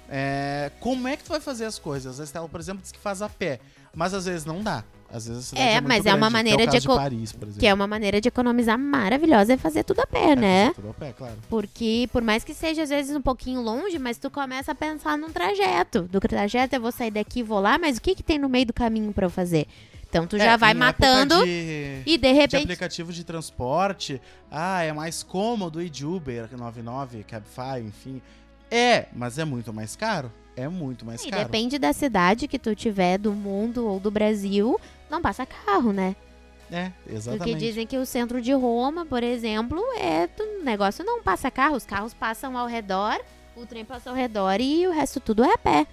Speaker 1: É, como é que tu vai fazer as coisas? A Estela, por exemplo, diz que faz a pé. Mas às vezes não dá. Às vezes a cidade
Speaker 2: É,
Speaker 1: é,
Speaker 2: mas é uma
Speaker 1: grande,
Speaker 2: maneira
Speaker 1: que é
Speaker 2: de
Speaker 1: Paris, por exemplo.
Speaker 2: Que é uma maneira de economizar maravilhosa é fazer tudo a pé,
Speaker 1: É,
Speaker 2: né?
Speaker 1: fazer Tudo a pé, claro.
Speaker 2: Porque, por mais que seja às vezes um pouquinho longe, mas tu começa a pensar num trajeto. Do trajeto eu vou sair daqui e vou lá, mas o que que tem no meio do caminho pra eu fazer? Então tu já
Speaker 1: É,
Speaker 2: vai
Speaker 1: em época
Speaker 2: matando
Speaker 1: de-
Speaker 2: e de
Speaker 1: de
Speaker 2: repente.
Speaker 1: aplicativos de transporte, ah, é mais cômodo ir de Uber, 99, Cabify, enfim. É, mas é muito mais caro. É muito mais
Speaker 2: E
Speaker 1: caro.
Speaker 2: depende da cidade que tu tiver, do mundo ou do Brasil, não passa carro, né?
Speaker 1: É,
Speaker 2: Porque
Speaker 1: exatamente.
Speaker 2: dizem que o centro de Roma, por exemplo, é o negócio não passa carro, os carros passam ao redor, o trem passa ao redor e o resto tudo é a pé.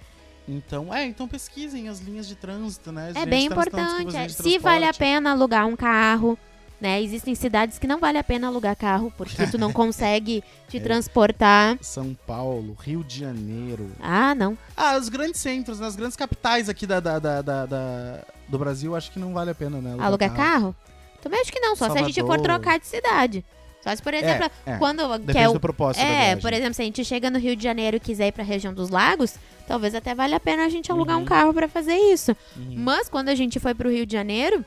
Speaker 1: Então, é, então pesquisem as linhas de trânsito, né?
Speaker 2: É
Speaker 1: Gente,
Speaker 2: bem
Speaker 1: as
Speaker 2: importante. é. Se vale a pena alugar um carro, né? Existem cidades que não vale a pena alugar carro porque tu não consegue te
Speaker 1: É.
Speaker 2: transportar.
Speaker 1: São Paulo, Rio de Janeiro.
Speaker 2: Ah, não.
Speaker 1: Ah, os grandes centros, nas grandes capitais aqui da, da, da, da- do Brasil, acho que não vale a pena, né?
Speaker 2: Alugar carro? Também acho que não, só se a gente for
Speaker 1: Salvador.
Speaker 2: trocar de cidade. Só se, por exemplo,
Speaker 1: É, é.
Speaker 2: quando
Speaker 1: Depende
Speaker 2: quer o
Speaker 1: do propósito
Speaker 2: É, por exemplo, se a gente chega no Rio de Janeiro e quiser ir pra região dos lagos, talvez até valha a pena a gente alugar um
Speaker 1: Uhum.
Speaker 2: carro pra fazer isso.
Speaker 1: Uhum.
Speaker 2: Mas quando a gente foi pro Rio de Janeiro,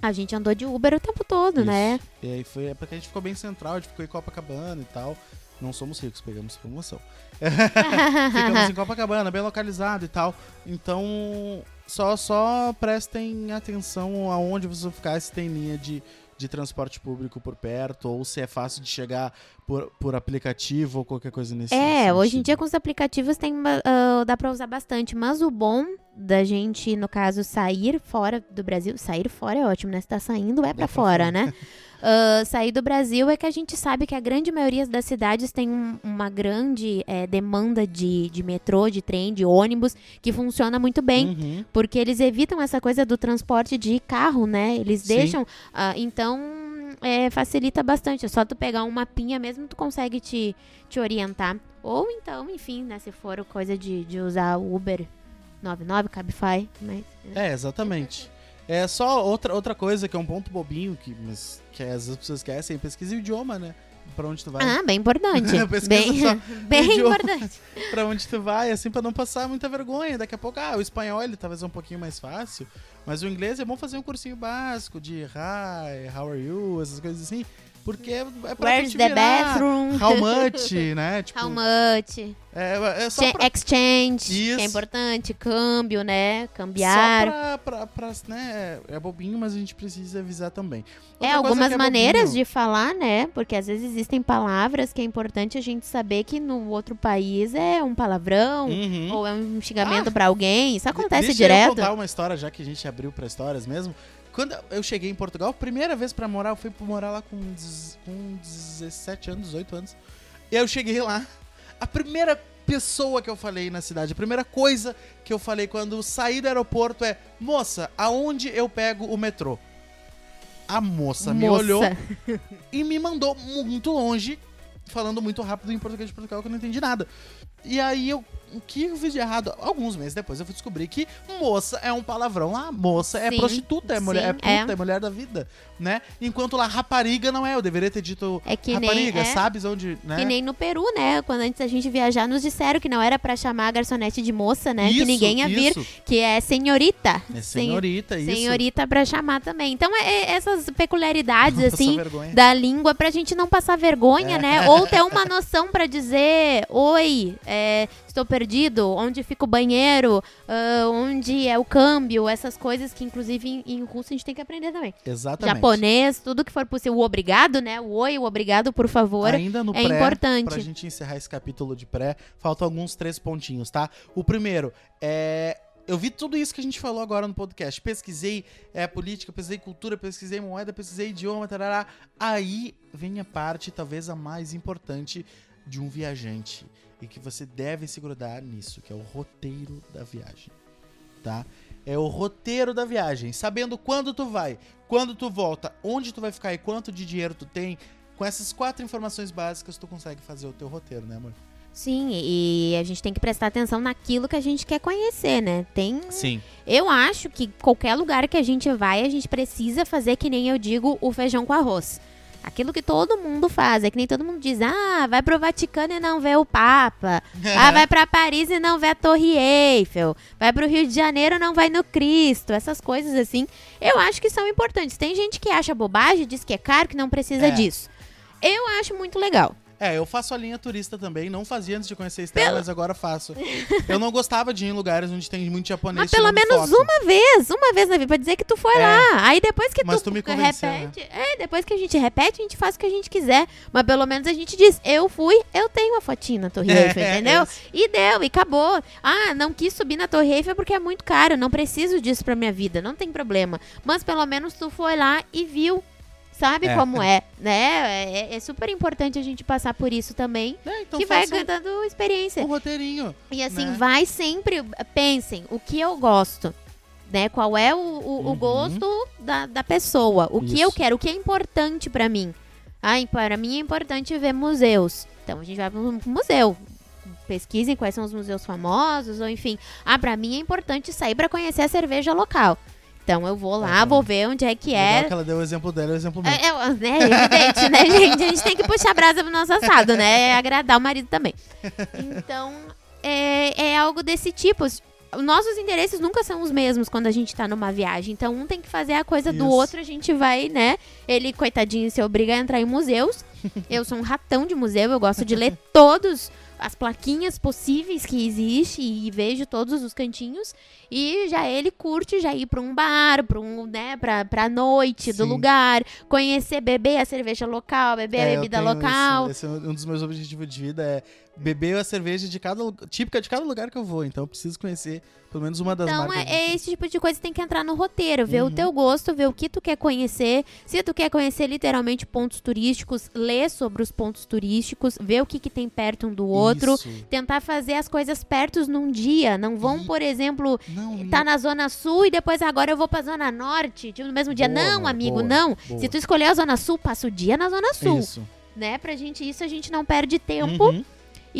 Speaker 2: a gente andou de Uber o tempo todo, né?
Speaker 1: Isso. E aí foi porque a gente ficou bem central, a gente ficou em Copacabana e tal. Não somos ricos, pegamos promoção. Ficamos em Copacabana, bem localizado e tal. Então, só, só prestem atenção aonde vocês vão ficar, se tem linha de, de transporte público por perto, ou se é fácil de chegar por, por aplicativo ou qualquer coisa nesse
Speaker 2: É, hoje em dia com os aplicativos tem, ah, dá pra usar bastante, mas o bom da gente, no caso, sair fora do Brasil, sair fora é ótimo, né? Se tá saindo, é pra
Speaker 1: pra
Speaker 2: fora,
Speaker 1: fora.
Speaker 2: né? Ah, sair do Brasil é que a gente sabe que a grande maioria das cidades tem um- uma grande eh, demanda de, de metrô, de trem, de ônibus, que funciona muito bem.
Speaker 1: Uhum.
Speaker 2: Porque eles evitam essa coisa do transporte de carro, né? Eles deixam. ah, então, é, facilita bastante. É só tu pegar um mapinha mesmo, tu consegue te, te orientar. Ou então, enfim, né? Se for coisa de, de usar Uber 99, Cabify. Mas,
Speaker 1: É, exatamente. É só outra, outra coisa que é um ponto bobinho, que, mas, que as pessoas esquecem, pesquisa o idioma, né? Pra onde tu vai.
Speaker 2: Ah, bem importante. Bem
Speaker 1: só
Speaker 2: bem
Speaker 1: idioma.
Speaker 2: importante.
Speaker 1: pra onde tu vai, assim, pra não passar muita vergonha. Daqui a pouco, ah, o espanhol ele talvez é um pouquinho mais fácil, mas o inglês é bom fazer um cursinho básico de hi, how are you, essas coisas assim, porque é pra
Speaker 2: Where's the bathroom?
Speaker 1: How much, né? Tipo,
Speaker 2: How much?
Speaker 1: é, é só pra,
Speaker 2: Exchange, é importante. Câmbio, né?
Speaker 1: só
Speaker 2: Cambiar.
Speaker 1: pra, pra, pra, né, é bobinho, mas a gente precisa avisar também.
Speaker 2: É,
Speaker 1: Outra coisa
Speaker 2: algumas
Speaker 1: é
Speaker 2: maneiras
Speaker 1: bobinho-
Speaker 2: de falar, né? Porque às vezes existem palavras que é importante a gente saber que no outro país é um palavrão
Speaker 1: Uhum.
Speaker 2: ou é um xingamento pra alguém. Isso acontece
Speaker 1: Deixa eu
Speaker 2: direto.
Speaker 1: contar uma história, já que a gente abriu pra histórias mesmo. Quando eu cheguei em Portugal, primeira vez pra morar, eu fui pra morar lá com, com 17 anos, 18 anos. E aí eu cheguei lá. A primeira pessoa que eu falei na cidade, a primeira coisa que eu falei quando saí do aeroporto é: Moça, aonde eu pego o metrô? A moça, me
Speaker 2: Moça.
Speaker 1: olhou e me mandou muito longe, falando muito rápido em português de Portugal que eu não entendi nada. E aí eu o que eu fiz de errado? Alguns meses depois eu fui descobrir que moça é um palavrão lá. Moça é
Speaker 2: Sim,
Speaker 1: prostituta, é mulher, é
Speaker 2: sim,
Speaker 1: puta,
Speaker 2: é.
Speaker 1: é. mulher da vida, né? Enquanto lá rapariga não é. Eu deveria ter dito
Speaker 2: É que nem-
Speaker 1: rapariga,
Speaker 2: é.
Speaker 1: sabes onde, né?
Speaker 2: Que nem no Peru, né? Quando antes a gente viajar, nos disseram que não era pra chamar a garçonete de moça, né? que
Speaker 1: Isso,
Speaker 2: ninguém ia vir,
Speaker 1: isso.
Speaker 2: que é senhorita.
Speaker 1: É
Speaker 2: Sen-
Speaker 1: senhorita, isso.
Speaker 2: Senhorita pra chamar também. Então, é, é essas peculiaridades, assim, da língua pra gente não passar vergonha,
Speaker 1: É.
Speaker 2: né? Ou ter uma noção pra dizer, oi, é, estou perdido, onde fica o banheiro, ah, onde é o câmbio, essas coisas que, inclusive, em, em russo a gente tem que aprender também.
Speaker 1: Exatamente.
Speaker 2: Japonês, tudo que for possível. O obrigado, né? O oi, o obrigado, por favor.
Speaker 1: Ainda no
Speaker 2: é
Speaker 1: pré,
Speaker 2: importante.
Speaker 1: pra gente encerrar esse capítulo de pré, faltam alguns três pontinhos, tá? O primeiro é. Eu vi tudo isso que a gente falou agora no podcast. Pesquisei é, política, pesquisei cultura, pesquisei moeda, pesquisei idioma, tarará. Aí vem a parte, talvez a mais importante, de um viajante. E que você deve se grudar nisso, que é o roteiro da viagem. Tá? É o roteiro da viagem. Sabendo quando tu vai, quando tu volta, onde tu vai ficar e quanto de dinheiro tu tem. Com essas quatro informações básicas, tu consegue fazer o teu roteiro, né, amor?
Speaker 2: Sim, e a gente tem que prestar atenção naquilo que a gente quer conhecer, né? Tem.
Speaker 1: Sim.
Speaker 2: Eu acho que qualquer lugar que a gente vai, a gente precisa fazer que nem eu digo o feijão com arroz. Aquilo que todo mundo faz, é que nem todo mundo diz: ah, vai pro Vaticano e não vê o Papa. Ah, vai pra Paris e não vê a Torre Eiffel. Vai pro Rio de Janeiro e não vai no Cristo. Essas coisas assim, eu acho que são importantes. Tem gente que acha bobagem, diz que é caro, que não precisa
Speaker 1: É.
Speaker 2: disso. Eu acho muito legal.
Speaker 1: É, eu faço a linha turista também. Não fazia antes de conhecer a Estela,
Speaker 2: Pelo-
Speaker 1: mas agora faço. Eu não gostava de ir em lugares onde tem muito japonês
Speaker 2: Mas pelo
Speaker 1: tirando
Speaker 2: menos
Speaker 1: foto.
Speaker 2: uma vez, uma vez na vida, pra dizer que tu foi
Speaker 1: É.
Speaker 2: lá. Aí depois que
Speaker 1: Mas
Speaker 2: tu,
Speaker 1: tu né?
Speaker 2: repete, é, depois que a gente repete, a gente faz o que a gente quiser. Mas pelo menos a gente diz, eu fui, eu tenho uma fotinha na Torre
Speaker 1: É,
Speaker 2: Eiffel, entendeu? E deu, e acabou. Ah, não quis subir na Torre Eiffel porque é muito caro, não preciso disso pra minha vida, não tem problema. Mas pelo menos tu foi lá e viu. Sabe
Speaker 1: É.
Speaker 2: como é, né? É, é super importante a gente passar por isso também,
Speaker 1: É, então
Speaker 2: que vai
Speaker 1: um-
Speaker 2: ganhando experiência.
Speaker 1: um roteirinho.
Speaker 2: E assim,
Speaker 1: né?
Speaker 2: vai sempre. Pensem, o que eu gosto. Né? Qual é o, o, o
Speaker 1: Uhum.
Speaker 2: gosto da, da pessoa? O que
Speaker 1: Isso.
Speaker 2: eu quero? O que é importante pra mim? Ah, para mim é importante ver museus. Então a gente vai pro museu. Pesquisem quais são os museus famosos, ou enfim. Ah, pra mim é importante sair pra conhecer a cerveja local. Então eu vou lá,
Speaker 1: Tá
Speaker 2: vou ver onde é que
Speaker 1: Legal
Speaker 2: é.
Speaker 1: que ela deu o exemplo dela o exemplo meu.
Speaker 2: É, é, né, evidente, né, gente? A gente tem que puxar a brasa pro nosso assado, né? É agradar o marido também. Então, é, é algo desse tipo. Os Nossos interesses nunca são os mesmos quando a gente tá numa viagem. Então, um tem que fazer a coisa do
Speaker 1: Isso.
Speaker 2: outro, a gente vai, né? Ele, coitadinho, se obriga a entrar em museus. Eu sou um ratão de museu, eu gosto de ler todos as plaquinhas possíveis que existe e vejo todos os cantinhos. E já ele curte já ir pra um bar, pra um, né, pra, pra noite do
Speaker 1: Sim.
Speaker 2: lugar, conhecer, beber a cerveja local, beber
Speaker 1: É,
Speaker 2: a bebida local.
Speaker 1: Esse, esse é um dos meus objetivos de vida é beber a cerveja de cada típica de cada lugar que eu vou. Então eu preciso conhecer pelo menos uma das
Speaker 2: Então
Speaker 1: marcas.
Speaker 2: é, é esse tipo de coisa que tem que entrar no roteiro, ver o
Speaker 1: Uhum.
Speaker 2: teu gosto, ver o que tu quer conhecer. Se tu quer conhecer literalmente pontos turísticos, ler sobre os pontos turísticos, ver o que, que tem perto um do outro.
Speaker 1: Isso.
Speaker 2: Tentar fazer as coisas perto num dia. Não vão,
Speaker 1: E-
Speaker 2: por exemplo,
Speaker 1: Não,
Speaker 2: tá na Zona Sul e depois agora eu vou pra Zona Norte, tipo, no mesmo dia.
Speaker 1: Boa,
Speaker 2: não, amigo,
Speaker 1: boa,
Speaker 2: não.
Speaker 1: boa.
Speaker 2: Se tu escolher a Zona Sul, passa o dia na Zona Sul.
Speaker 1: Isso.
Speaker 2: Né? Pra gente, isso a gente não perde tempo
Speaker 1: Uhum,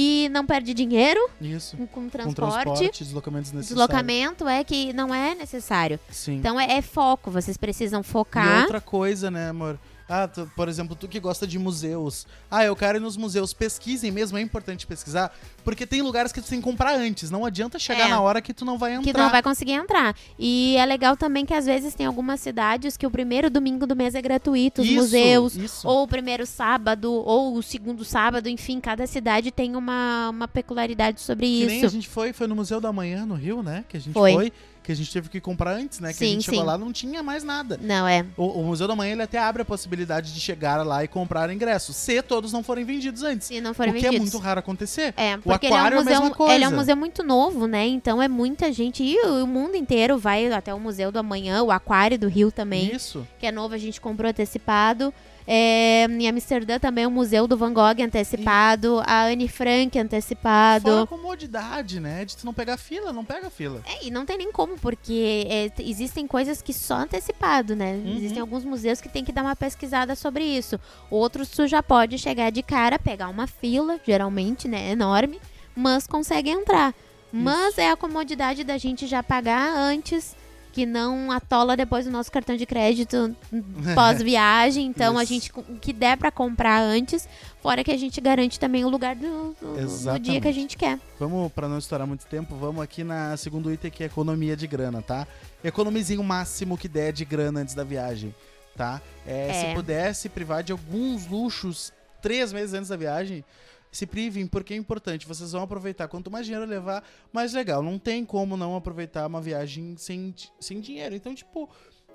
Speaker 2: e não perde dinheiro
Speaker 1: Isso.
Speaker 2: com, com
Speaker 1: Com
Speaker 2: transporte.
Speaker 1: transporte, deslocamentos necessários.
Speaker 2: Deslocamento é que não é necessário.
Speaker 1: Sim.
Speaker 2: Então é, é foco, vocês precisam
Speaker 1: E
Speaker 2: focar.
Speaker 1: outra coisa, né, amor? Ah, tu- por exemplo, tu que gosta de museus. Ah, eu quero ir nos museus. Pesquisem mesmo, é importante pesquisar. Porque tem lugares que tu tem que comprar antes. Não adianta chegar
Speaker 2: É.
Speaker 1: na hora que tu não vai entrar.
Speaker 2: Que não vai conseguir entrar. E é legal também que às vezes tem algumas cidades que o primeiro domingo do mês é gratuito, os
Speaker 1: Isso,
Speaker 2: museus.
Speaker 1: Isso.
Speaker 2: Ou o primeiro sábado, ou o segundo sábado, enfim, cada cidade tem uma, uma peculiaridade sobre
Speaker 1: Que nem a
Speaker 2: isso.
Speaker 1: gente foi, foi no Museu da Manhã, no Rio, né? Que a gente
Speaker 2: Foi.
Speaker 1: foi. Que a gente teve que comprar antes, né? Que a
Speaker 2: Sim,
Speaker 1: gente chegou
Speaker 2: sim.
Speaker 1: lá não tinha mais nada.
Speaker 2: Não, é.
Speaker 1: O, o Museu da Manhã ele até abre a possibilidade de chegar lá e comprar ingressos, se todos não forem vendidos antes.
Speaker 2: Se não
Speaker 1: O
Speaker 2: forem
Speaker 1: que é
Speaker 2: vendidos.
Speaker 1: muito raro acontecer.
Speaker 2: É, porque ele é, um
Speaker 1: aquário é a
Speaker 2: museu,
Speaker 1: mesma coisa.
Speaker 2: ele é um museu muito novo, né? Então é muita gente. E o, o mundo inteiro vai até o Museu do Amanhã, o Aquário do Rio também,
Speaker 1: Isso.
Speaker 2: que é novo, a gente comprou antecipado. É, em Amsterdã também o Museu do Van Gogh antecipado, a Anne Frank
Speaker 1: Fora a
Speaker 2: antecipado.
Speaker 1: comodidade, né? De tu não pegar fila, não pega fila.
Speaker 2: É, e não tem nem como, porque é, existem coisas que só antecipado, né?
Speaker 1: Uhum.
Speaker 2: Existem alguns museus que tem que dar uma pesquisada sobre isso. Outros tu já pode chegar de cara, pegar uma fila, geralmente, né? Enorme. mas consegue entrar. Mas é a comodidade da gente já pagar antes, que não atola depois o nosso cartão de crédito pós-viagem. Então a gente, o que der pra comprar antes, fora que a gente garante também o lugar do, do- do dia que a gente quer.
Speaker 1: Vamos, pra não estourar muito tempo, vamos aqui na segundo item que é economia de grana, tá? Economizinho o máximo que der de grana antes da viagem, tá? É,
Speaker 2: É.
Speaker 1: Se puder se privar de alguns luxos três meses antes da viagem, se privem, porque é importante. Vocês vão aproveitar. Quanto mais dinheiro levar, mais legal. Não tem como não aproveitar uma viagem sem, sem dinheiro. Então, tipo,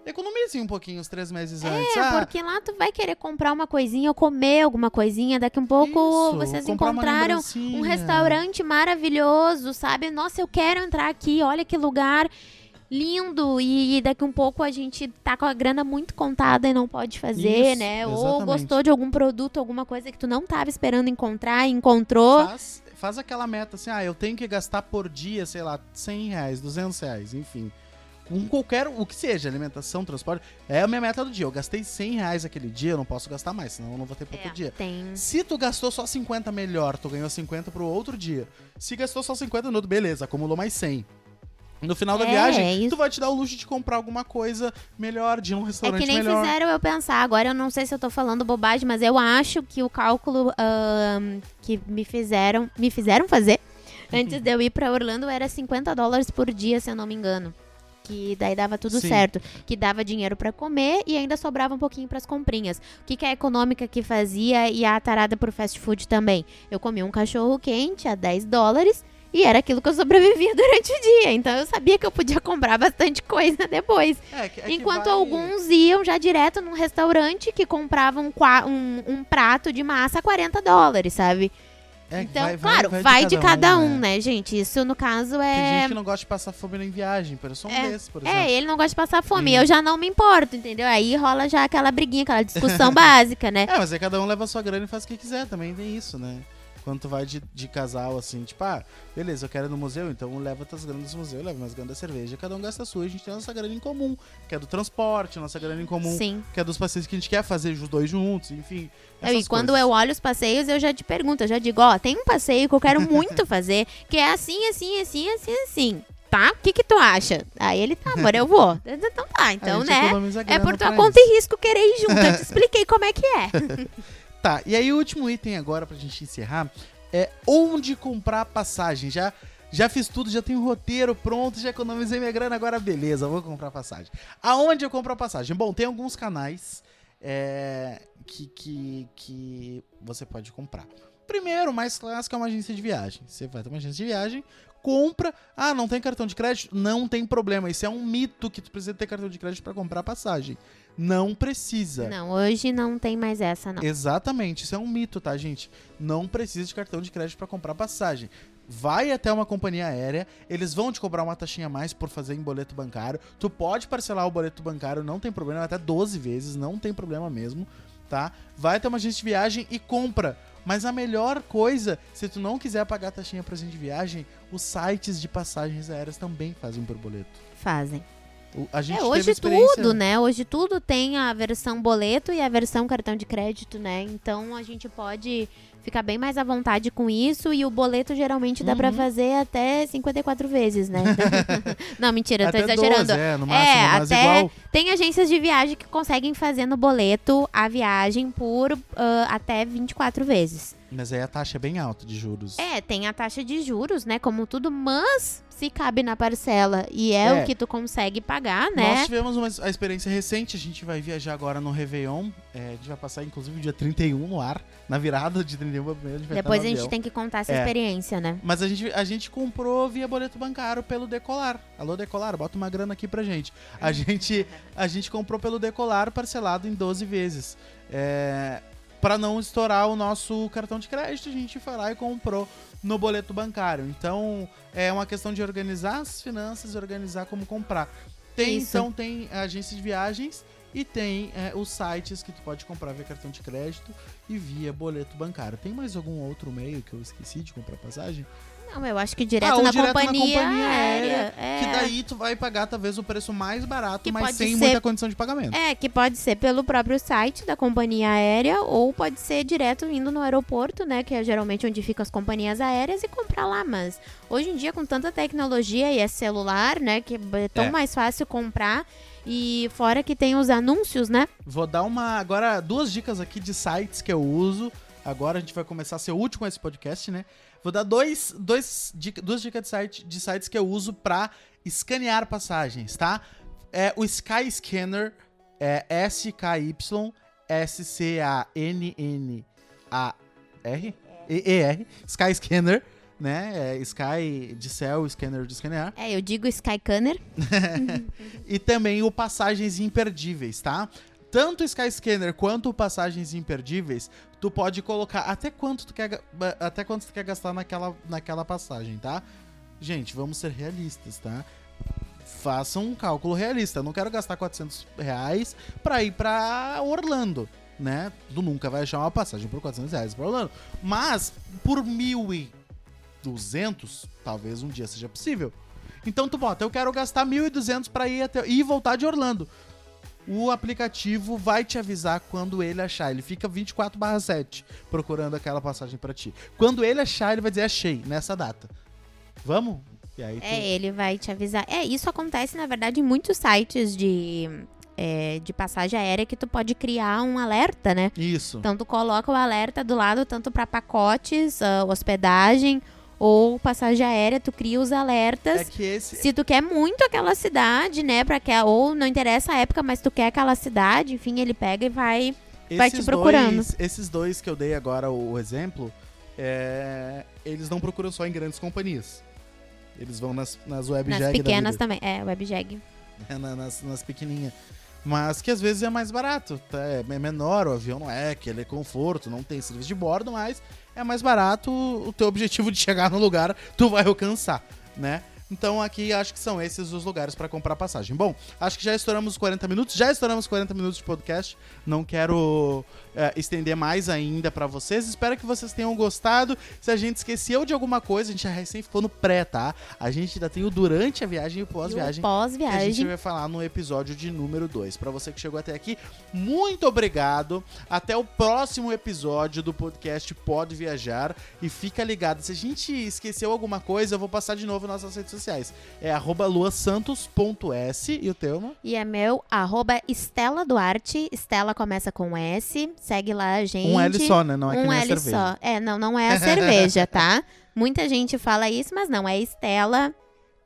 Speaker 1: economize um pouquinho os três meses antes.
Speaker 2: É,
Speaker 1: Ah,
Speaker 2: porque lá tu vai querer comprar uma coisinha ou comer alguma coisinha. Daqui um pouco
Speaker 1: isso,
Speaker 2: vocês encontraram um restaurante maravilhoso, sabe? Nossa, eu quero entrar aqui, olha que lugar lindo. E daqui um pouco a gente tá com a grana muito contada e não pode fazer,
Speaker 1: Isso,
Speaker 2: né? Ou
Speaker 1: exatamente.
Speaker 2: gostou de algum produto, alguma coisa que tu não tava esperando encontrar e encontrou.
Speaker 1: Faz, faz aquela meta assim, ah, eu tenho que gastar por dia, sei lá, 100 reais, 200 reais, enfim. Com qualquer, o que seja, alimentação, transporte, é a minha meta do dia. Eu gastei 100 reais aquele dia, eu não posso gastar mais, senão eu não vou ter pro outro
Speaker 2: É,
Speaker 1: dia.
Speaker 2: tem.
Speaker 1: Se tu gastou só 50 melhor, tu ganhou 50 pro outro dia. Se gastou só 50 no outro, beleza, acumulou mais 100. No final da
Speaker 2: É,
Speaker 1: viagem,
Speaker 2: é isso.
Speaker 1: tu vai te dar o luxo de comprar alguma coisa melhor, de num
Speaker 2: É
Speaker 1: restaurante
Speaker 2: que nem
Speaker 1: melhor.
Speaker 2: fizeram eu pensar. Agora eu não sei se eu tô falando bobagem, mas eu acho que o cálculo ahn, que me fizeram, me fizeram fazer antes de eu ir pra Orlando era 50 dólares por dia, se eu não me engano. Que daí dava tudo
Speaker 1: Sim.
Speaker 2: certo. Que dava dinheiro pra comer e ainda sobrava um pouquinho pras comprinhas. O que, que a econômica que fazia e a tarada por fast food também? Eu comi um cachorro quente a 10 dólares e era aquilo que eu sobrevivia durante o dia. Então eu sabia que eu podia comprar bastante coisa depois.
Speaker 1: É, que- é
Speaker 2: Enquanto
Speaker 1: vai-
Speaker 2: alguns iam já direto num restaurante que compravam qua- um, um prato de massa a 40 dólares, sabe?
Speaker 1: é
Speaker 2: então,
Speaker 1: vai-
Speaker 2: claro, vai, de cada um,
Speaker 1: né?
Speaker 2: né, gente? Isso, no caso,
Speaker 1: Tem
Speaker 2: é.
Speaker 1: gente que não gosta de passar fome em viagem, eu sou um
Speaker 2: É,
Speaker 1: desses, por exemplo.
Speaker 2: É, ele não gosta de passar fome.
Speaker 1: Hum.
Speaker 2: Eu já não me importo, entendeu? Aí rola já aquela briguinha, aquela discussão básica, né?
Speaker 1: É, mas aí cada um leva a sua grana e faz o que quiser, também tem isso, né? Quando tu vai de, de casal, assim, tipo, ah, beleza, eu quero ir no museu, então leva tuas granas do museu, leva minhas granas da cerveja, cada um gasta a sua, a gente tem a nossa grana em comum, que é do transporte, nossa grana em comum,
Speaker 2: Sim.
Speaker 1: que é dos passeios que a gente quer fazer os dois juntos, enfim.
Speaker 2: Eu, e quando
Speaker 1: coisas.
Speaker 2: eu olho os passeios, eu já te pergunto, eu já digo, ó, tem um passeio que eu quero muito fazer, que é assim, assim, assim, assim, assim. Tá? O que que tu acha? Aí ele, tá, amor, eu vou. Então tá, então, né? É por tua conta
Speaker 1: isso.
Speaker 2: e risco querer ir junto. Eu te expliquei como é que é.
Speaker 1: Tá, e aí o último item agora pra gente encerrar é onde comprar passagem. Já já fiz tudo, já tenho o roteiro pronto, já economizei minha grana, agora beleza, vou comprar passagem. Aonde eu compro a passagem? Bom, tem alguns canais é, que, que, que você pode comprar. Primeiro, o mais clássico é uma agência de viagem. Você vai ter uma agência de viagem, compra. Ah, não tem cartão de crédito? Não tem problema. Isso é um mito que tu precisa ter cartão de crédito pra comprar passagem. Não precisa.
Speaker 2: Não, hoje não tem mais essa, não.
Speaker 1: Exatamente, isso é um mito, tá, gente? Não precisa de cartão de crédito para comprar passagem. Vai até uma companhia aérea, eles vão te cobrar uma taxinha a mais por fazer em boleto bancário. Tu pode parcelar o boleto bancário, não tem problema, até 12 vezes, não tem problema mesmo, tá? Vai até uma agência de viagem e compra. Mas a melhor coisa, se tu não quiser pagar a taxinha pra agência de viagem, os sites de passagens aéreas também fazem por boleto.
Speaker 2: Fazem. É, hoje tudo, né? Hoje tudo tem a versão boleto e a versão cartão de crédito, né? Então a gente pode ficar bem mais à vontade com isso e o boleto geralmente dá pra
Speaker 1: Uhum.
Speaker 2: fazer até 54 vezes, né? Não, mentira, eu tô
Speaker 1: Até
Speaker 2: exagerando.
Speaker 1: 12, é, no máximo,
Speaker 2: É, até
Speaker 1: igual
Speaker 2: Tem agências de viagem que conseguem fazer no boleto a viagem por ah, até 24 vezes.
Speaker 1: Mas aí a taxa é bem alta de juros.
Speaker 2: É, tem a taxa de juros, né? Como tudo, mas se cabe na parcela e é,
Speaker 1: É.
Speaker 2: o que tu consegue pagar, né?
Speaker 1: Nós tivemos uma a experiência recente, a gente vai viajar agora no Réveillon. é, a gente vai passar, inclusive, dia 31 no ar. Na virada de 31 para primeiro, a gente vai
Speaker 2: Depois a gente tem que contar essa
Speaker 1: É.
Speaker 2: experiência, né?
Speaker 1: Mas a gente, a gente comprou via boleto bancário pelo Decolar. Alô, Decolar, bota uma grana aqui pra gente. A gente, a gente comprou pelo Decolar parcelado em 12 vezes. É, para não estourar o nosso cartão de crédito, a gente foi lá e comprou no boleto bancário. Então, é uma questão de organizar as finanças e organizar como comprar. Tem,
Speaker 2: Isso.
Speaker 1: então, tem a agência de viagens e tem é, os sites que tu pode comprar via cartão de crédito e via boleto bancário. Tem mais algum outro meio que eu esqueci de comprar passagem?
Speaker 2: Não, eu acho que direto,
Speaker 1: Ah,
Speaker 2: na,
Speaker 1: direto na
Speaker 2: companhia
Speaker 1: companhia
Speaker 2: aérea. É.
Speaker 1: Que daí tu vai pagar talvez o preço mais barato,
Speaker 2: Que
Speaker 1: mas sem
Speaker 2: ser-
Speaker 1: muita condição de pagamento.
Speaker 2: É, que pode ser pelo próprio site da companhia aérea ou pode ser direto indo no aeroporto, né? Que é geralmente onde ficam as companhias aéreas e comprar lá. Mas hoje em dia, com tanta tecnologia e é celular, né? Que é tão
Speaker 1: É.
Speaker 2: mais fácil comprar. E fora que tem os anúncios, né?
Speaker 1: Vou dar uma agora duas dicas aqui de sites que eu uso. Agora a gente vai começar a ser útil com esse podcast, né? Vou dar dois, dois, duas dicas de, site, de sites que eu uso pra escanear passagens, tá? É o Sky Scanner, é S-K-Y S-C-A-N-N-A-R E-E-R, Sky Scanner, né? É Sky de céu, scanner de escanear.
Speaker 2: É, eu digo Skycanner.
Speaker 1: E também o Passagens Imperdíveis, tá? Tanto Skyscanner quanto Passagens Imperdíveis, tu pode colocar até quanto tu quer, até quanto tu quer gastar naquela, naquela passagem, tá? Gente, vamos ser realistas, tá? Façam um cálculo realista. Eu não quero gastar 400 reais pra ir pra Orlando, né? Tu nunca vai achar uma passagem por 400 reais pra Orlando. Mas, por 1.200, talvez um dia seja possível. Então tu bota, eu quero gastar 1.200 pra ir até e voltar de Orlando. O aplicativo vai te avisar quando ele achar. Ele fica 24/7 procurando aquela passagem pra ti. Quando ele achar, ele vai dizer achei nessa data. Vamos? E aí tu...
Speaker 2: É, ele vai te avisar. É, isso acontece, na verdade, em muitos sites de, é, de passagem aérea que tu pode criar um alerta, né?
Speaker 1: Isso.
Speaker 2: Então tu coloca o alerta do lado tanto para pacotes, ah, hospedagem ou passagem aérea, tu cria os alertas.
Speaker 1: É que esse
Speaker 2: Se tu quer muito aquela cidade, né, para que ou não interessa a época, mas tu quer aquela cidade, enfim, ele pega e vai vai te
Speaker 1: esses
Speaker 2: procurando.
Speaker 1: Dois, esses dois que eu dei agora o, exemplo, é, eles não procuram só em grandes companhias. Eles vão nas, nas web
Speaker 2: nas pequenas também. É, WebJag.
Speaker 1: É, na- nas, nas pequenininhas. Mas que às vezes é mais barato, tá? É menor, o avião não é, que ele é conforto, não tem serviço de bordo, mas é mais barato, o teu objetivo de chegar no lugar, tu vai alcançar, né? Então aqui acho que são esses os lugares para comprar passagem. Bom, acho que já estouramos os 40 minutos, já estouramos 40 minutos de podcast. Não quero é, estender mais ainda para vocês. Espero que vocês tenham gostado. Se a gente esqueceu de alguma coisa, a gente já recém ficou no pré, tá? A gente ainda tem o durante a viagem e o pós-viagem que a gente
Speaker 2: Pós-viagem.
Speaker 1: vai falar no episódio de número 2. Pra você que chegou até aqui, muito obrigado. Até o próximo episódio do podcast Pode Viajar. E fica ligado, se a gente esqueceu alguma coisa, eu vou passar de novo nossas redes sociais. É arroba luasantos.s e o teu?
Speaker 2: E é meu, arroba Estela Duarte. Estela começa com S. Segue lá a gente.
Speaker 1: Um L só, né? Não é que
Speaker 2: um
Speaker 1: nem a
Speaker 2: L
Speaker 1: cerveja.
Speaker 2: só. É, não, não é a cerveja, tá? Muita gente fala isso, mas não, é Estela.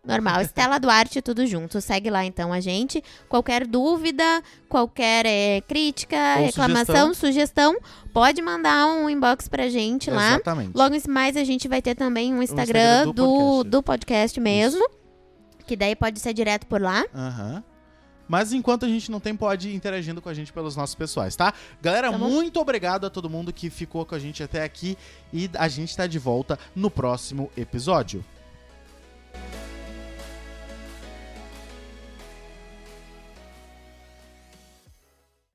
Speaker 2: Normal, Estela Duarte, tudo junto. Segue lá então a gente. Qualquer dúvida, qualquer eh, crítica,
Speaker 1: Ou
Speaker 2: reclamação, sugestão. pode mandar um inbox pra gente lá.
Speaker 1: Exatamente.
Speaker 2: Logo mais a gente vai ter também um Instagram,
Speaker 1: Instagram do
Speaker 2: do,
Speaker 1: podcast.
Speaker 2: do podcast mesmo. Que daí pode ser direto por lá.
Speaker 1: Aham. Mas enquanto a gente não tem, pode ir interagindo com a gente pelos nossos pessoais, tá? Galera,
Speaker 2: Tá
Speaker 1: muito obrigado a todo mundo que ficou com a gente até aqui. E a gente tá de volta no próximo episódio.